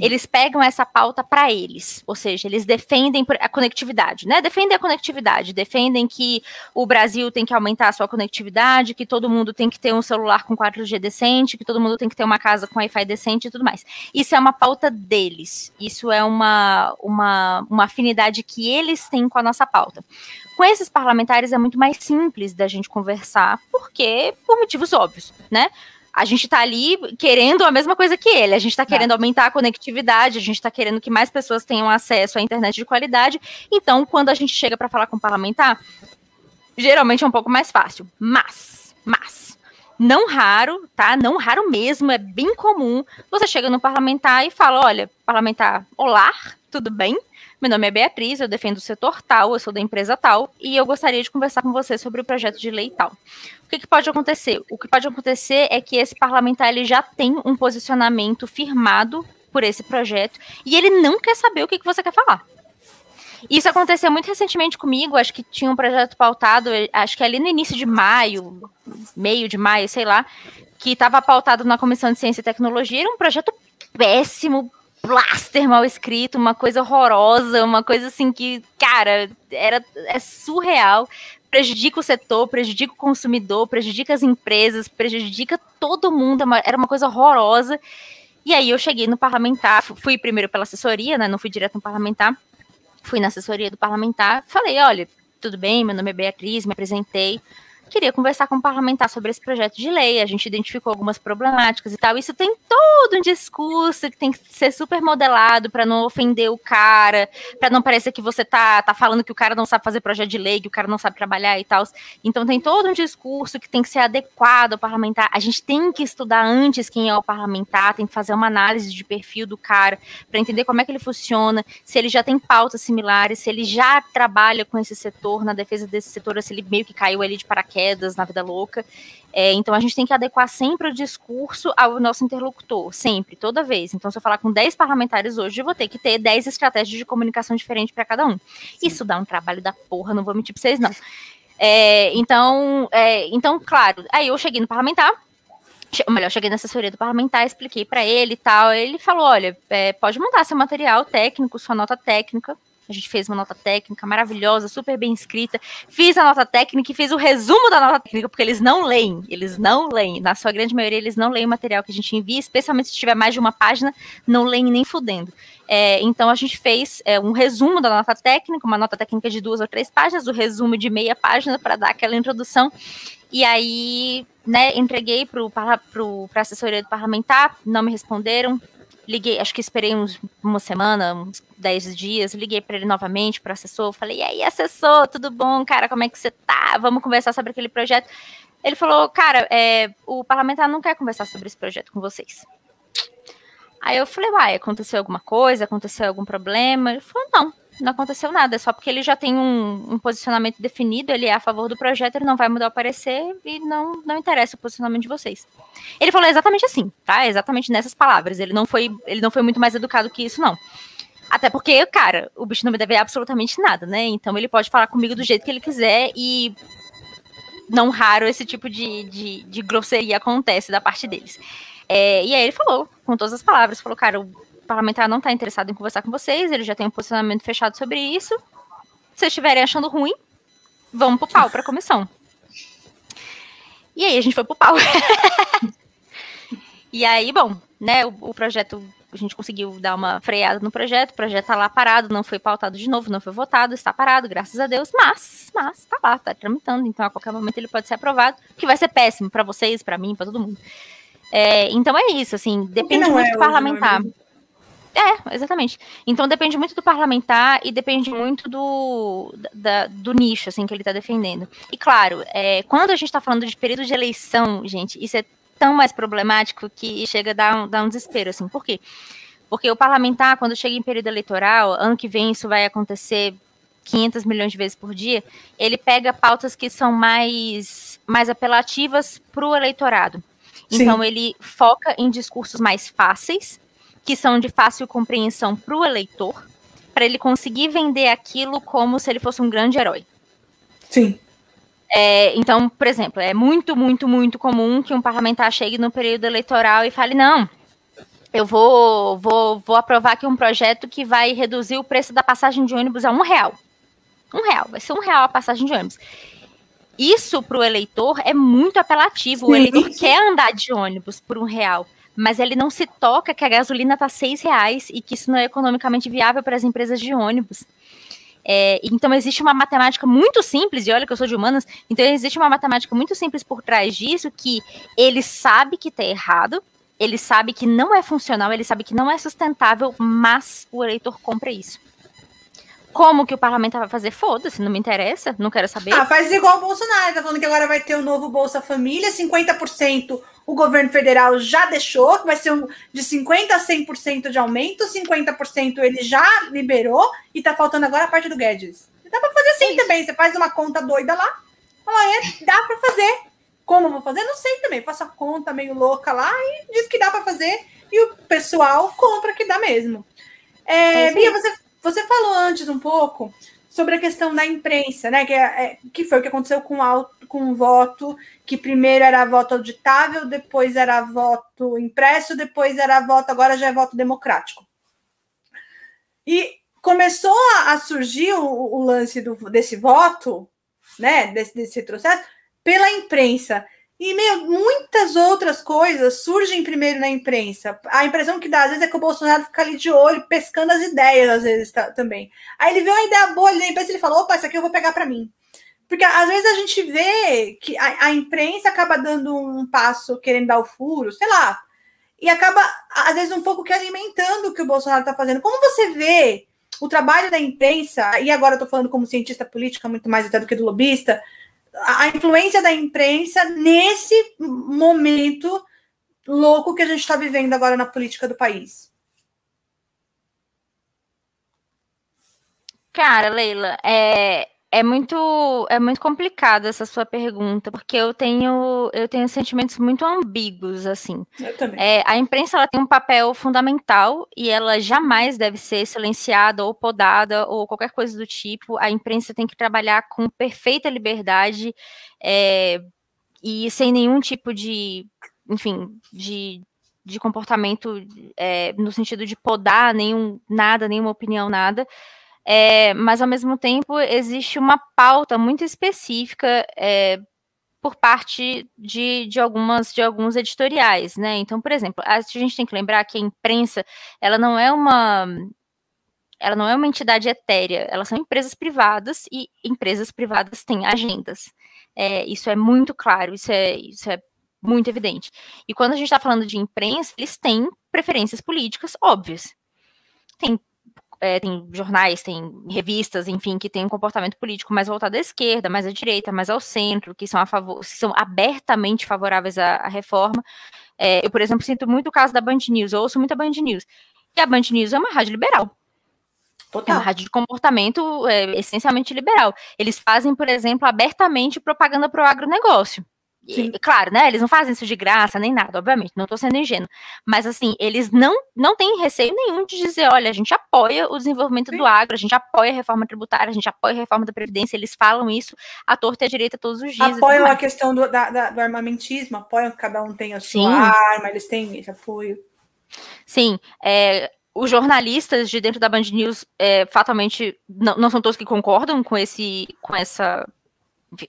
Eles pegam essa pauta para eles, ou seja, eles defendem a conectividade, né? Defendem a conectividade, defendem que o Brasil tem que aumentar a sua conectividade, que todo mundo tem que ter um celular com 4G decente, que todo mundo tem que ter uma casa com Wi-Fi decente e tudo mais. Isso é uma pauta deles. Isso é uma, uma, uma afinidade que eles têm com a nossa pauta. Com esses parlamentares é muito mais simples da gente conversar, porque por motivos óbvios, né? A gente está ali querendo a mesma coisa que ele. A gente está querendo aumentar a conectividade, a gente está querendo que mais pessoas tenham acesso à internet de qualidade. Então, quando a gente chega para falar com o parlamentar, geralmente é um pouco mais fácil. Mas, mas, não raro, tá? Não raro mesmo, é bem comum. Você chega no parlamentar e fala: olha, parlamentar, olá, tudo bem? Meu nome é Beatriz, eu defendo o setor tal, eu sou da empresa tal, e eu gostaria de conversar com você sobre o projeto de lei tal que, que pode acontecer? O que pode acontecer é que esse parlamentar ele já tem um posicionamento firmado por esse projeto e ele não quer saber o que, que você quer falar. Isso aconteceu muito recentemente comigo, acho que tinha um projeto pautado, acho que ali no início de maio, meio de maio, sei lá, que estava pautado na Comissão de Ciência e Tecnologia, era um projeto péssimo, blaster mal escrito, uma coisa horrorosa, uma coisa assim que, cara, era é surreal prejudica o setor, prejudica o consumidor, prejudica as empresas, prejudica todo mundo. É era uma coisa horrorosa. E aí eu cheguei no parlamentar, fui primeiro pela assessoria, né? Não fui direto no parlamentar. Fui na assessoria do parlamentar, falei, olha, tudo bem, meu nome é Beatriz, me apresentei. Queria conversar com o parlamentar sobre esse projeto de lei. A gente identificou algumas problemáticas e tal. Isso tem todo um discurso que tem que ser super modelado para não ofender o cara, para não parecer que você tá, tá falando que o cara não sabe fazer projeto de lei, que o cara não sabe trabalhar e tal. Então tem todo um discurso que tem que ser adequado ao parlamentar. A gente tem que estudar antes quem é o parlamentar, tem que fazer uma análise de perfil do cara para entender como é que ele funciona, se ele já tem pautas similares, se ele já trabalha com esse setor, na defesa desse setor, se ele meio que caiu ali de paraquedas na vida louca. É, então a gente tem que adequar sempre o discurso ao nosso interlocutor, sempre, toda vez. Então, se eu falar com 10 parlamentares hoje, eu vou ter que ter 10 estratégias de comunicação diferentes para cada um. Sim. Isso dá um trabalho da porra, não vou mentir para vocês, não. É, então, é, então, claro, aí eu cheguei no parlamentar, ou melhor, cheguei na assessoria do parlamentar, expliquei para ele e tal. Ele falou: olha, é, pode mandar seu material técnico, sua nota técnica, a gente fez uma nota técnica maravilhosa, super bem escrita. Fiz a nota técnica e fiz o resumo da nota técnica, porque eles não leem, eles não leem. Na sua grande maioria, eles não leem o material que a gente envia, especialmente se tiver mais de uma página, não leem nem fudendo. É, então a gente fez é, um resumo da nota técnica, uma nota técnica de duas ou três páginas, o resumo de meia página para dar aquela introdução. E aí, né, entreguei para a assessoria do parlamentar, não me responderam, liguei, acho que esperei uns, uma semana, uns 10 dias, liguei para ele novamente, para o assessor, falei, e aí, assessor, tudo bom, cara, como é que você tá? Vamos conversar sobre aquele projeto. Ele falou, cara, é, o parlamentar não quer conversar sobre esse projeto com vocês. Aí eu falei, uai, aconteceu alguma coisa? Aconteceu algum problema? Ele falou, não, não aconteceu nada, só porque ele já tem um, um, posicionamento definido, ele é a favor do projeto, ele não vai mudar o parecer e não, não interessa o posicionamento de vocês. Ele falou exatamente assim, tá? Exatamente nessas palavras. Ele não foi, ele não foi muito mais educado que isso, não. Até porque, cara, o bicho não me deve absolutamente nada, né? Então ele pode falar comigo do jeito que ele quiser e não raro esse tipo de, de, de grosseria acontece da parte deles. É, e aí ele falou, com todas as palavras, falou, cara, o parlamentar não está interessado em conversar com vocês, ele já tem um posicionamento fechado sobre isso. Se vocês estiverem achando ruim, vamos pro pau, pra comissão. E aí a gente foi pro pau. e aí, bom, né, o, o, projeto, a gente conseguiu dar uma freada no projeto, o projeto tá lá parado, não foi pautado de novo, não foi votado, está parado, graças a Deus, mas, mas tá lá, tá tramitando, então a qualquer momento ele pode ser aprovado, que vai ser péssimo para vocês, para mim, para todo mundo. É, então é isso, assim, depende muito é do parlamentar. É, exatamente. Então depende muito do parlamentar e depende muito do, da, do nicho, assim, que ele está defendendo. E claro, é, quando a gente está falando de período de eleição, gente, isso é tão mais problemático que chega a dar um, dar um desespero, assim. Por quê? Porque o parlamentar, quando chega em período eleitoral, ano que vem isso vai acontecer 500 milhões de vezes por dia, ele pega pautas que são mais, mais apelativas para o eleitorado. Sim. Então ele foca em discursos mais fáceis, que são de fácil compreensão para o eleitor, para ele conseguir vender aquilo como se ele fosse um grande herói. Sim. É, então, por exemplo, é muito, muito, muito comum que um parlamentar chegue no período eleitoral e fale: não, eu vou, vou, vou aprovar aqui um projeto que vai reduzir o preço da passagem de ônibus a um real. Um real, vai ser um real a passagem de ônibus. Isso para o eleitor é muito apelativo. Sim. O eleitor quer andar de ônibus por um real mas ele não se toca que a gasolina está seis reais e que isso não é economicamente viável para as empresas de ônibus. É, então existe uma matemática muito simples, e olha que eu sou de humanas, então existe uma matemática muito simples por trás disso, que ele sabe que está errado, ele sabe que não é funcional, ele sabe que não é sustentável, mas o eleitor compra isso. Como que o parlamento vai fazer? Foda-se, não me interessa, não quero saber. Ah, faz igual o Bolsonaro, tá falando que agora vai ter o um novo Bolsa Família, 50% o governo federal já deixou, que vai ser um, de 50% a 100% de aumento, 50% ele já liberou, e tá faltando agora a parte do Guedes. Dá para fazer assim também, você faz uma conta doida lá, fala, é, dá para fazer. Como eu vou fazer? Não sei também, faço a conta meio louca lá e diz que dá para fazer, e o pessoal compra que dá mesmo. É, é Bia, você, você falou antes um pouco sobre a questão da imprensa, né? Que, é, é que foi o que aconteceu com, com o voto, que primeiro era voto auditável, depois era voto impresso, depois era voto, agora já é voto democrático. E começou a, surgir o, o lance do, desse voto, né? Desse, desse retrocesso, pela imprensa. E meu, muitas outras coisas surgem primeiro na imprensa. A impressão que dá, às vezes, é que o Bolsonaro fica ali de olho, pescando as ideias, às vezes, tá, também. Aí ele vê uma ideia boa ali na imprensa e ele fala: opa, isso aqui eu vou pegar para mim. Porque às vezes a gente vê que a, a, imprensa acaba dando um passo querendo dar o furo, sei lá. e acaba, às vezes, um pouco que alimentando o que o Bolsonaro está fazendo. Como você vê o trabalho da imprensa, e agora estou falando como cientista política, muito mais até do que do lobista, a influência da imprensa nesse momento louco que a gente está vivendo agora na política do país? Cara, Leila, é, é muito é muito complicado essa sua pergunta, porque eu tenho eu tenho sentimentos muito ambíguos assim. Eu também. É, a imprensa ela tem um papel fundamental e ela jamais deve ser silenciada ou podada ou qualquer coisa do tipo. A imprensa tem que trabalhar com perfeita liberdade é, e sem nenhum tipo de, enfim, de de comportamento é, no sentido de podar nenhum nada, nenhuma opinião, nada. É, mas ao mesmo tempo existe uma pauta muito específica é, por parte de, de algumas de alguns editoriais, né? Então, por exemplo, a gente tem que lembrar que a imprensa ela não é uma ela não é uma entidade etérea, elas são empresas privadas e empresas privadas têm agendas. É, isso é muito claro, isso é, isso é muito evidente. E quando a gente está falando de imprensa, eles têm preferências políticas óbvias. Tem é, tem jornais, tem revistas, enfim, que têm um comportamento político mais voltado à esquerda, mais à direita, mais ao centro, que são, a favor, que são abertamente favoráveis à, à reforma. É, eu, por exemplo, sinto muito o caso da Band News, eu ouço muito a Band News. E a Band News é uma rádio liberal. Total. É uma rádio de comportamento é, essencialmente liberal. Eles fazem, por exemplo, abertamente propaganda para o agronegócio. E, claro, né? Eles não fazem isso de graça nem nada, obviamente, não estou sendo ingênuo. Mas assim, eles não, não têm receio nenhum de dizer, olha, a gente apoia o desenvolvimento Sim. do agro, a gente apoia a reforma tributária, a gente apoia a reforma da Previdência, eles falam isso à torta e à direita todos os dias. Apoiam a questão do, da, da, do armamentismo, apoiam que cada um tenha a sua Sim. arma, eles têm esse apoio. Sim, é, os jornalistas de dentro da Band News é, fatalmente não, não, são todos que concordam com esse com essa enfim,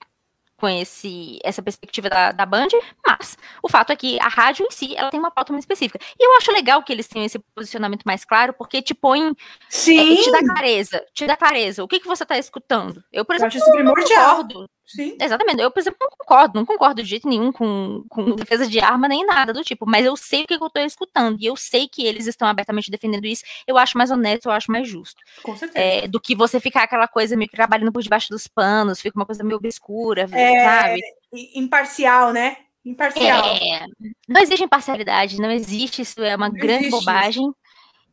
com esse, essa perspectiva da, da Band, mas o fato é que a rádio em si, ela tem uma pauta muito específica. E eu acho legal que eles tenham esse posicionamento mais claro, porque te põe, Sim. É, te dá clareza, te dá clareza. O que, que você está escutando? Eu, por exemplo, eu acho não concordo. Sim. Exatamente. Eu, por exemplo, não concordo, não concordo de jeito nenhum com, com defesa de arma nem nada do tipo, mas eu sei o que, que eu estou escutando, e eu sei que eles estão abertamente defendendo isso, eu acho mais honesto, eu acho mais justo. Com certeza. É, do que você ficar aquela coisa meio que trabalhando por debaixo dos panos, fica uma coisa meio obscura, é, sabe? Imparcial, né? Imparcial. É, não existe imparcialidade, não existe, isso é uma não grande bobagem.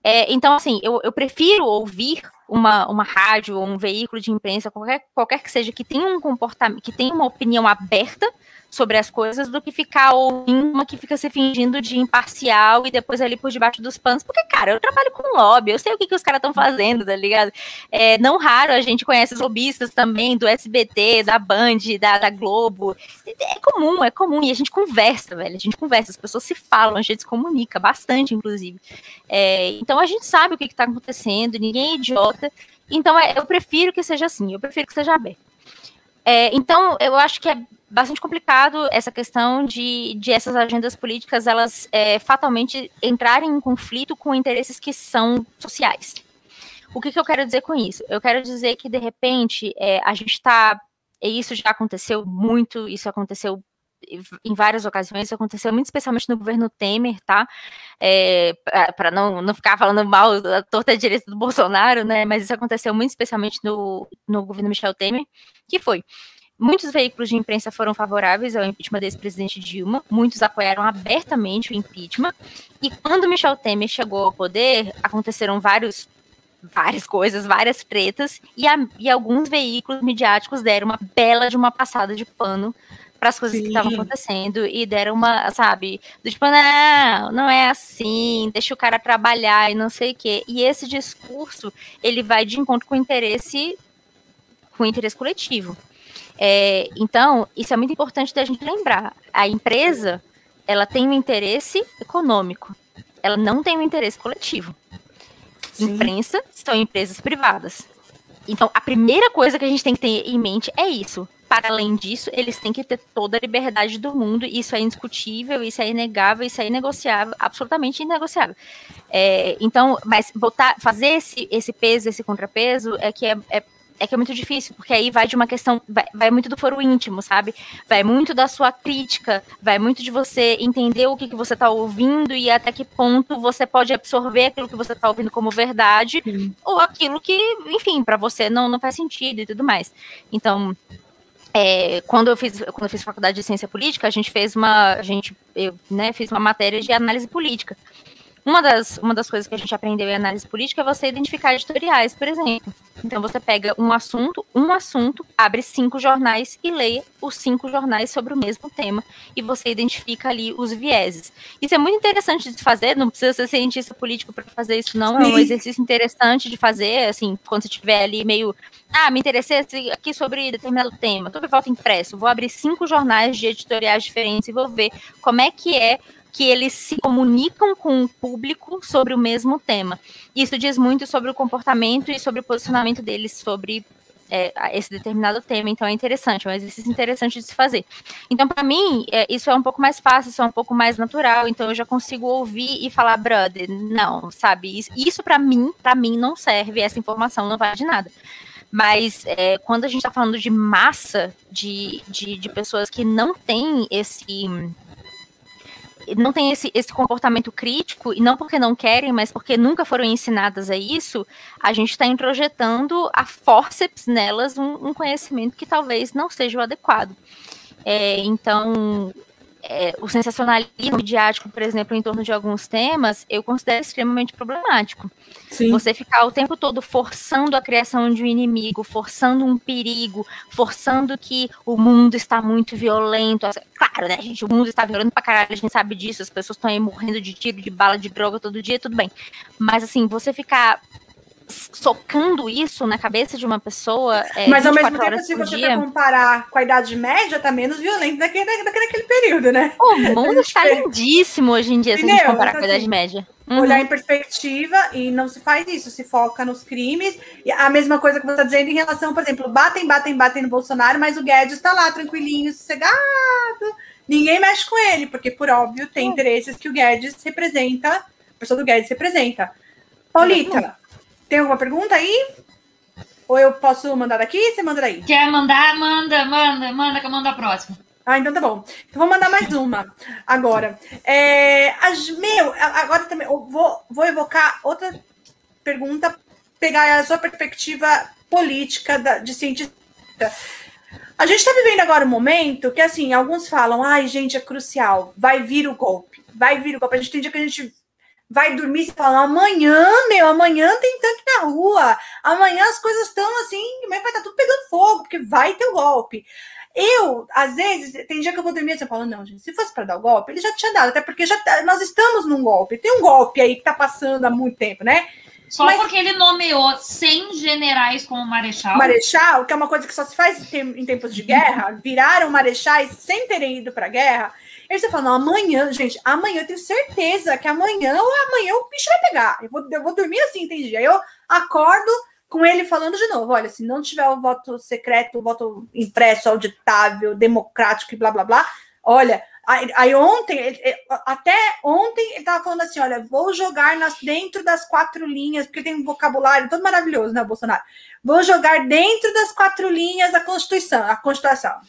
É, então, assim, eu, eu prefiro ouvir uma, uma rádio ou um veículo de imprensa, qualquer, qualquer que seja, que tenha um comportamento, que tenha uma opinião aberta sobre as coisas, do que ficar ouvindo uma que fica se fingindo de imparcial e depois ali por debaixo dos panos. Porque, cara, eu trabalho com lobby, eu sei o que, que os caras estão fazendo, tá ligado? É, não raro a gente conhece os lobistas também do SBT, da Band, da, da Globo. É comum, é comum. E a gente conversa, velho. A gente conversa, as pessoas se falam, a gente se comunica bastante, inclusive. É, então a gente sabe o que está acontecendo, ninguém é idiota. Então é, eu prefiro que seja assim, eu prefiro que seja aberto. É, então eu acho que é bastante complicado essa questão de, de essas agendas políticas elas é, fatalmente entrarem em conflito com interesses que são sociais. O que, que eu quero dizer com isso? Eu quero dizer que de repente é, a gente está e isso já aconteceu muito, isso aconteceu em várias ocasiões, isso aconteceu muito especialmente no governo Temer, tá? É, para não, não ficar falando mal da torta direita do Bolsonaro, né? Mas isso aconteceu muito especialmente no, no governo Michel Temer, que foi. Muitos veículos de imprensa foram favoráveis ao impeachment desse presidente Dilma, muitos apoiaram abertamente o impeachment, e quando Michel Temer chegou ao poder, aconteceram vários várias coisas, várias tretas, e, a, e alguns veículos midiáticos deram uma bela de uma passada de pano para as coisas Sim. que estavam acontecendo e deram uma, sabe, do tipo, não, não é assim, deixa o cara trabalhar e não sei o quê. E esse discurso, ele vai de encontro com o interesse, com o interesse coletivo. É, então, isso é muito importante da gente lembrar. A empresa, ela tem um interesse econômico, ela não tem um interesse coletivo. Sim. Imprensa são empresas privadas. Então, a primeira coisa que a gente tem que ter em mente é isso para além disso, eles têm que ter toda a liberdade do mundo, isso é indiscutível, isso é inegável, isso é inegociável, absolutamente inegociável. É, então, mas botar, fazer esse, esse peso, esse contrapeso, é que é, é é que é muito difícil, porque aí vai de uma questão, vai, vai, muito do foro íntimo, sabe? Vai muito da sua crítica, vai muito de você entender o que, que você está ouvindo e até que ponto você pode absorver aquilo que você está ouvindo como verdade, Sim. ou aquilo que, enfim, para você não, não faz sentido e tudo mais. Então, é, quando eu fiz quando eu fiz faculdade de ciência política, a gente fez uma a gente eu, né, fiz uma matéria de análise política. Uma das, uma das coisas que a gente aprendeu em análise política é você identificar editoriais, por exemplo. Então você pega um assunto, um assunto, abre cinco jornais e leia os cinco jornais sobre o mesmo tema e você identifica ali os vieses. Isso é muito interessante de fazer, não precisa ser cientista político para fazer isso, não. É um exercício interessante de fazer, assim, quando você estiver ali meio. Ah, me interessei aqui sobre determinado tema, sobre voto impresso. Vou abrir cinco jornais de editoriais diferentes e vou ver como é que é que eles se comunicam com o público sobre o mesmo tema. Isso diz muito sobre o comportamento e sobre o posicionamento deles sobre é, esse determinado tema, então é interessante, é um exercício interessante de se fazer. Então, para mim, é, isso é um pouco mais fácil, isso é um pouco mais natural, então eu já consigo ouvir e falar, brother, não, sabe? Isso, isso para mim, para mim não serve, essa informação não vale de nada. Mas é, quando a gente está falando de massa de, de, de pessoas que não têm esse não tem esse, esse comportamento crítico, e não porque não querem, mas porque nunca foram ensinadas a isso, a gente está introjetando a forceps nelas um, um, conhecimento que talvez não seja o adequado. É, então, é, o sensacionalismo midiático, por exemplo, em torno de alguns temas, eu considero extremamente problemático. Sim. Você ficar o tempo todo forçando a criação de um inimigo, forçando um perigo, forçando que o mundo está muito violento. Claro, né, gente? O mundo está violento pra caralho, a gente sabe disso, as pessoas estão aí morrendo de tiro, de bala, de droga todo dia, tudo bem. Mas, assim, você ficar socando isso na cabeça de uma pessoa. É, Mas ao mesmo tempo, se você dia... comparar com a Idade Média, tá menos violento daquele, daquele, daquele período, né? O mundo está lindíssimo hoje em dia, se a gente comparar então, com a Idade assim, Média. Uhum. Olhar em perspectiva e não se faz isso, se foca nos crimes. E a mesma coisa que você está dizendo em relação, por exemplo, batem, batem, batem no Bolsonaro, mas o Guedes está lá tranquilinho, sossegado. Ninguém mexe com ele, porque, por óbvio, tem uhum. interesses que o Guedes representa, a pessoa do Guedes representa. Paulita, tem alguma pergunta aí? Ou eu posso mandar daqui? Você manda daí? Quer mandar? Manda, manda, manda que eu mando a próxima. Ah, então tá bom. Então vou mandar mais uma agora. É, as, meu, agora também eu vou, vou evocar outra pergunta, pegar a sua perspectiva política da, de cientista. A gente está vivendo agora um momento que, assim, alguns falam, ai, gente, é crucial, vai vir o golpe, vai vir o golpe. A gente tem dia que a gente vai dormir e fala: amanhã, meu, amanhã tem tanque na rua, amanhã as coisas estão assim, vai estar tá tudo pegando fogo, porque vai ter o golpe. Eu, às vezes, tem dia que eu vou dormir e você fala, não, gente, se fosse para dar o golpe, ele já tinha dado, até porque já tá, nós estamos num golpe. Tem um golpe aí que tá passando há muito tempo, né? Só Mas, porque ele nomeou 100 generais como marechal. Marechal, que é uma coisa que só se faz em tempos de guerra, viraram marechais sem terem ido para guerra. Aí você fala, não, amanhã, gente, amanhã eu tenho certeza que amanhã ou amanhã o bicho vai pegar. Eu vou, eu vou dormir assim, entendi. Aí eu acordo com ele falando de novo: olha, se não tiver o voto secreto, o voto impresso, auditável, democrático e blá blá blá, olha. Aí, aí ontem, ele, até ontem, ele estava falando assim: olha, vou jogar nas, dentro das quatro linhas, porque tem um vocabulário todo maravilhoso, né, Bolsonaro? Vou jogar dentro das quatro linhas da Constituição, a Constituição.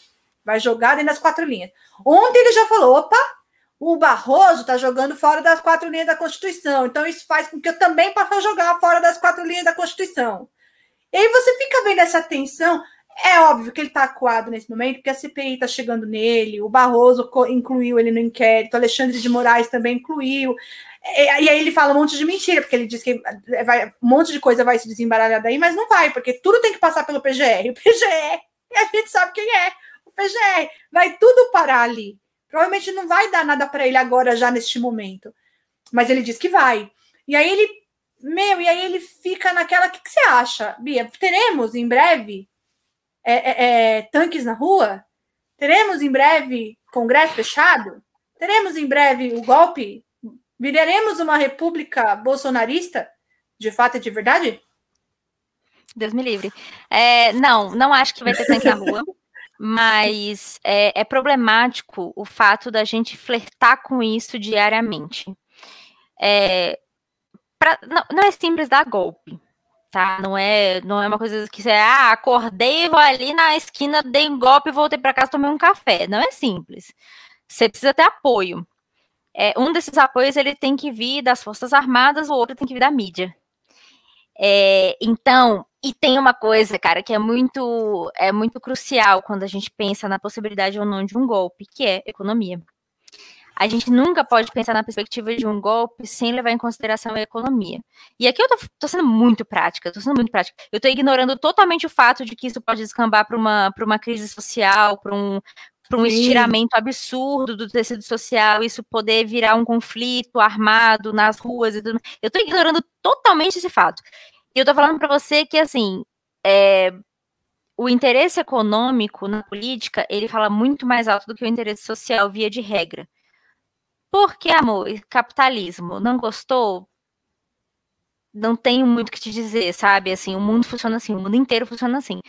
Vai jogar dentro das quatro linhas. Ontem ele já falou: opa, o Barroso está jogando fora das quatro linhas da Constituição. Então, isso faz com que eu também possa jogar fora das quatro linhas da Constituição. E aí você fica vendo essa tensão. É óbvio que ele está acuado nesse momento, porque a CPI está chegando nele, o Barroso incluiu ele no inquérito, Alexandre de Moraes também incluiu. E, aí ele fala um monte de mentira, porque ele diz que vai, um monte de coisa vai se desembaralhar daí, mas não vai, porque tudo tem que passar pelo PGR. O PGR, a gente sabe quem é PGR, vai tudo parar ali. Provavelmente não vai dar nada para ele agora, já neste momento. Mas ele diz que vai. E aí ele, meu, e aí ele fica naquela. O que, que você acha, Bia? Teremos em breve é, é, é, tanques na rua? Teremos em breve Congresso fechado? Teremos em breve o golpe? Viraremos uma república bolsonarista? De fato e de verdade? Deus me livre. É, não, não acho que vai ter tanque na rua. mas é, é, problemático o fato da gente flertar com isso diariamente. É, pra, não, não, é simples dar golpe. tá? Não é, não é uma coisa que você, ah, acordei, vou ali na esquina, dei um golpe, voltei para casa, tomei um café. Não é simples. Você precisa ter apoio. É, um desses apoios ele tem que vir das Forças Armadas, o outro tem que vir da mídia. É, então, e tem uma coisa, cara, que é muito, é muito crucial quando a gente pensa na possibilidade ou não de um golpe, que é economia. A gente nunca pode pensar na perspectiva de um golpe sem levar em consideração a economia. E aqui eu tô, tô sendo muito prática, tô sendo muito prática. Eu tô ignorando totalmente o fato de que isso pode descambar para uma, uma crise social, para um, para um estiramento absurdo do tecido social, isso poder virar um conflito armado nas ruas e tudo. Eu estou ignorando totalmente esse fato. E eu estou falando para você que, assim, é, o interesse econômico na política, ele fala muito mais alto do que o interesse social, via de regra. Porque, amor, capitalismo, não gostou? Não tenho muito o que te dizer, sabe? Assim, o mundo funciona assim, o mundo inteiro funciona assim.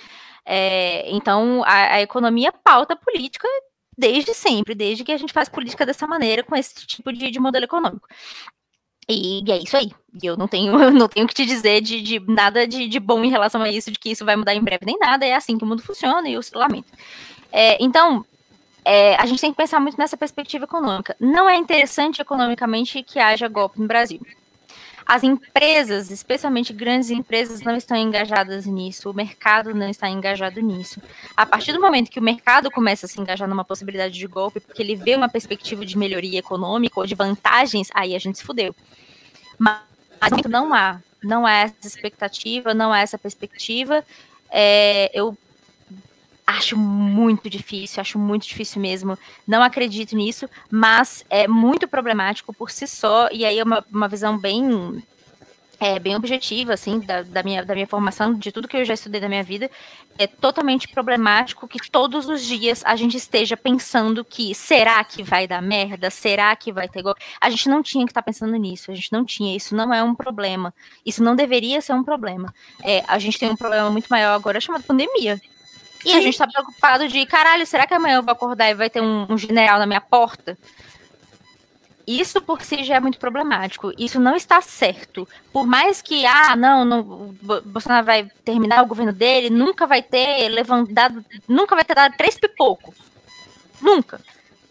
É, então, a, a economia pauta a política desde sempre, desde que a gente faz política dessa maneira, com esse tipo de, de modelo econômico. E, é isso aí. Eu não tenho, não tenho que te dizer de, de nada de, de, bom em relação a isso, de que isso vai mudar em breve, nem nada. É assim que o mundo funciona e eu lamento. É, então, é, a gente tem que pensar muito nessa perspectiva econômica. Não é interessante economicamente que haja golpe no Brasil. As empresas, especialmente grandes empresas, não estão engajadas nisso, o mercado não está engajado nisso. A partir do momento que o mercado começa a se engajar numa possibilidade de golpe, porque ele vê uma perspectiva de melhoria econômica ou de vantagens, aí a gente se fudeu. Mas não há, não há essa expectativa, não há essa perspectiva. É, eu acho muito difícil, acho muito difícil mesmo. Não acredito nisso, mas é muito problemático por si só, e aí é uma, uma visão bem é, bem objetiva, assim, da, da, minha, da minha formação, de tudo que eu já estudei da minha vida, é totalmente problemático que todos os dias a gente esteja pensando que será que vai dar merda? Será que vai ter gol? A gente não tinha que estar tá pensando nisso, a gente não tinha, isso não é um problema, isso não deveria ser um problema. É, a gente tem um problema muito maior agora chamado pandemia. E a gente tá preocupado de, caralho, será que amanhã eu vou acordar e vai ter um, um general na minha porta? Isso por si já é muito problemático. Isso não está certo. Por mais que, ah, não, não Bolsonaro vai terminar o governo dele, nunca vai ter levantado, nunca vai ter dado três pipocos. Nunca.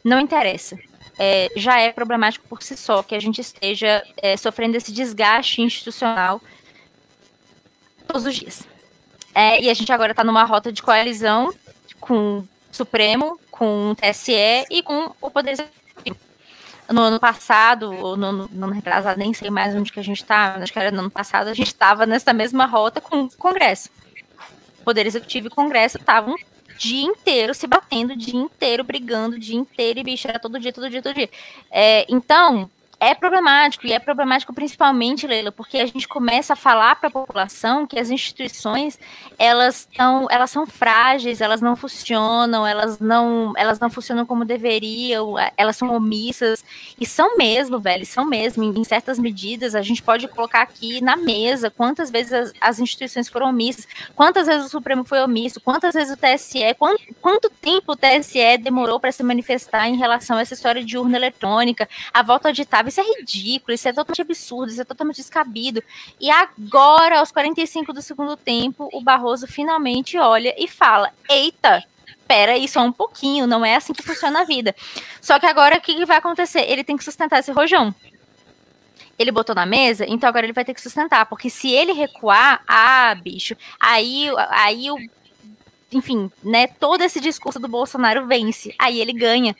Não interessa. É, já é problemático por si só que a gente esteja é, sofrendo esse desgaste institucional todos os dias. É, e a gente agora está numa rota de coalizão com o Supremo, com o TSE e com o Poder Executivo. No ano passado, ou no ano retrasado, nem sei mais onde que a gente está, acho que era no ano passado, a gente estava nessa mesma rota com o Congresso. Poder Executivo e Congresso estavam o dia inteiro se batendo, o dia inteiro brigando, o dia inteiro, e bicho, era todo dia, todo dia, todo dia. É, então, é problemático, e é problemático principalmente, Leila, porque a gente começa a falar para a população que as instituições, elas, tão, elas são frágeis, elas não funcionam, elas não, elas não funcionam como deveriam, elas são omissas, e são mesmo, velho, são mesmo, em, certas medidas, a gente pode colocar aqui na mesa quantas vezes as, as instituições foram omissas, quantas vezes o Supremo foi omisso, quantas vezes o TSE, quanto, quanto tempo o TSE demorou para se manifestar em relação a essa história de urna eletrônica, a volta auditável, isso é ridículo, isso é totalmente absurdo, isso é totalmente descabido. E agora, aos 45 do segundo tempo, o Barroso finalmente olha e fala: Eita, espera aí só um pouquinho, não é assim que funciona a vida. Só que agora o que vai acontecer? Ele tem que sustentar esse rojão. Ele botou na mesa, então agora ele vai ter que sustentar, porque se ele recuar, ah, bicho, aí, aí o enfim, né, todo esse discurso do Bolsonaro vence, aí ele ganha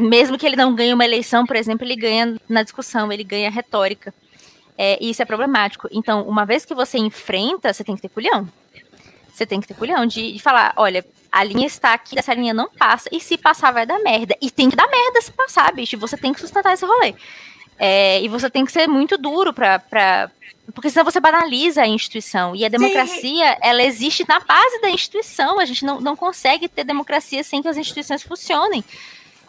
mesmo que ele não ganhe uma eleição, por exemplo, ele ganha na discussão, ele ganha retórica. É, e isso é problemático. Então, uma vez que você enfrenta, você tem que ter culhão. Você tem que ter culhão de, de falar, olha, a linha está aqui, essa linha não passa, e se passar vai dar merda. E tem que dar merda se passar, bicho. Você tem que sustentar esse rolê. É, e você tem que ser muito duro para. Pra... Porque senão você banaliza a instituição. E a democracia, Sim. ela existe na base da instituição. A gente não, não consegue ter democracia sem que as instituições funcionem.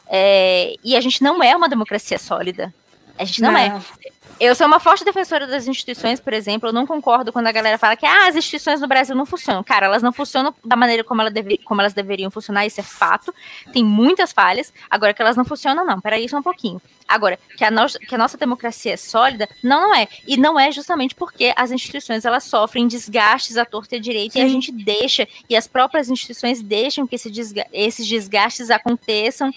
É, e a gente não é uma democracia sólida. A gente não, é. não. é. Eu sou uma forte defensora das instituições, por exemplo. Eu não concordo quando a galera fala que ah, as instituições no Brasil não funcionam. Cara, elas não funcionam da maneira como, ela deve, como elas deveriam funcionar, isso é fato. Tem muitas falhas. Agora, que elas não funcionam, não. Peraí, só um pouquinho. Agora, que a, no, que a nossa democracia é sólida, não, não é. E não é justamente porque as instituições elas sofrem desgastes à torta e à direita Sim. e a gente deixa, e as próprias instituições deixam que esse desga esses desgastes aconteçam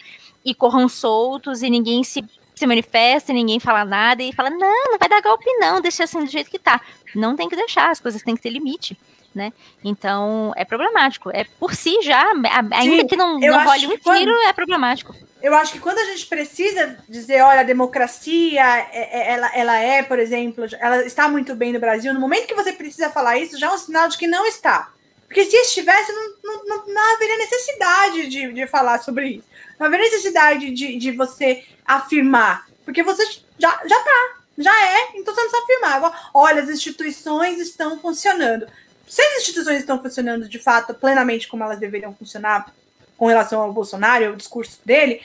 e corram soltos e ninguém se se manifesta, ninguém fala nada e fala: não, não vai dar golpe, não, deixa assim do jeito que tá. Não tem que deixar, as coisas têm que ter limite. Né? Então é problemático. É por si já, ainda Sim, que não, não role um tiro, quando, é problemático. Eu acho que quando a gente precisa dizer, olha, a democracia, é, é, ela, ela é, por exemplo, ela está muito bem no Brasil, no momento que você precisa falar isso, já é um sinal de que não está. Porque se estivesse, não, não, não, não haveria necessidade de, de falar sobre isso. Não haveria necessidade de, de você afirmar, porque você já, já tá, já é, então você não precisa afirmar. Agora, olha, as instituições estão funcionando. Se as instituições estão funcionando de fato plenamente como elas deveriam funcionar com relação ao Bolsonaro, ao discurso dele,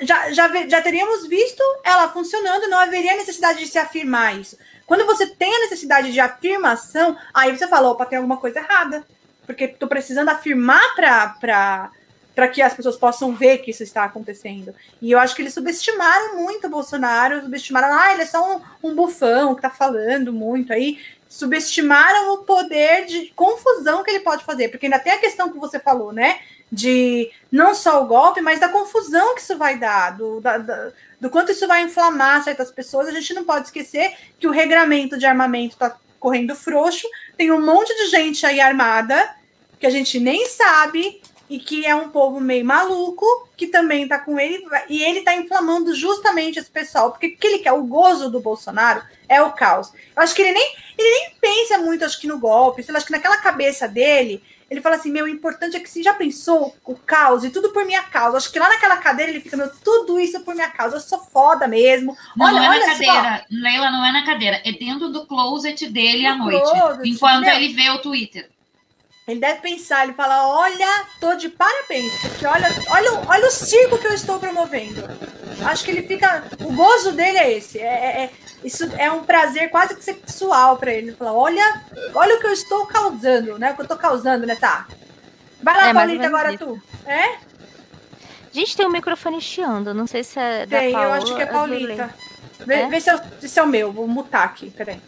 já, já, já teríamos visto ela funcionando, não haveria necessidade de se afirmar isso. Quando você tem a necessidade de afirmação, aí você fala, opa, tem alguma coisa errada. Porque estou precisando afirmar para para que as pessoas possam ver que isso está acontecendo. E eu acho que eles subestimaram muito o Bolsonaro, subestimaram, ah, ele é só um, um bufão que está falando muito aí. Subestimaram o poder de confusão que ele pode fazer, porque ainda tem a questão que você falou, né? De não só o golpe, mas da confusão que isso vai dar, do, da, da, do quanto isso vai inflamar certas pessoas. A gente não pode esquecer que o regramento de armamento está correndo frouxo, tem um monte de gente aí armada que a gente nem sabe e que é um povo meio maluco, que também tá com ele, e ele tá inflamando justamente esse pessoal, porque o que ele quer, o gozo do Bolsonaro é o caos. Eu acho que ele nem, ele nem pensa muito, acho que no golpe, eu acho que naquela cabeça dele, ele fala assim, meu, o importante é que se já pensou o caos e tudo por minha causa. Acho que lá naquela cadeira ele fica, meu, tudo isso por minha causa, eu sou foda mesmo. Não, olha, não é olha na cadeira, Leila, não é na cadeira, é dentro do closet dele à noite, closet, enquanto ele vê o Twitter. Ele deve pensar, ele fala: Olha, tô de parabéns, porque olha, olha, olha o circo que eu estou promovendo. Acho que ele fica. O gozo dele é esse. É, é, é isso é um prazer quase que sexual para ele. Ele fala: Olha, olha o que eu estou causando, né? O que eu estou causando, né? Tá. Vai lá, é, Paulita, agora isso. tu. É? Gente, tem um microfone chiando. Não sei se é da Tem, eu acho que é Paulita. Vê, é? vê se, é, se é o meu. Vou mutar aqui, peraí.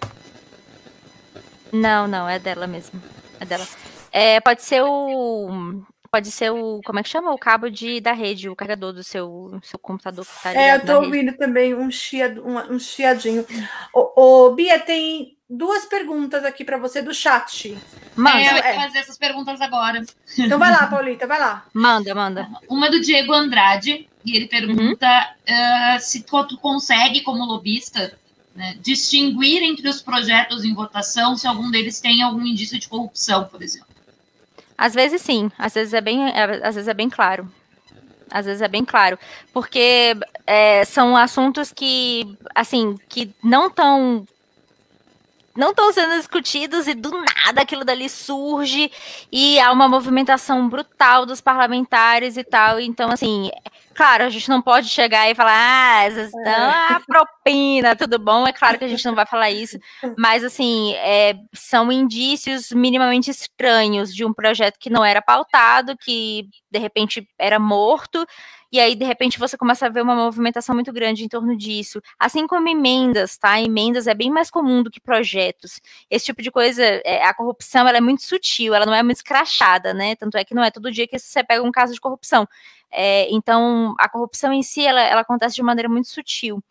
Não, não, é dela mesmo. É dela. É, pode ser o. Pode ser o. Como é que chama? O cabo de, da rede, o carregador do seu, seu computador que tá É, eu tô ouvindo rede. também um, chia, um, um chiadinho. Ô, Bia, tem duas perguntas aqui para você do chat. Manda. É, eu vou fazer essas perguntas agora. Então vai lá, Paulita, vai lá. Manda, manda. Uma do Diego Andrade, e ele pergunta uhum. uh, se tu consegue, como lobista, né, distinguir entre os projetos em votação se algum deles tem algum indício de corrupção, por exemplo. Às vezes sim, às vezes é bem, é, às vezes é bem claro. Às vezes é bem claro, porque é, são assuntos que, assim, que não estão não estão sendo discutidos e do nada aquilo dali surge e há uma movimentação brutal dos parlamentares e tal. Então, assim, claro, a gente não pode chegar e falar, ah, essas estão é. a propina, tudo bom? É claro que a gente não vai falar isso, mas, assim, é, são indícios minimamente estranhos de um projeto que não era pautado, que de repente era morto e aí, de repente, você começa a ver uma movimentação muito grande em torno disso. Assim como emendas, tá? Emendas é bem mais comum do que projetos. Esse tipo de coisa, é, a corrupção, ela é muito sutil, ela não é muito escrachada, né? Tanto é que não é todo dia que você pega um caso de corrupção. É, então, a corrupção em si, ela, ela acontece de maneira muito sutil.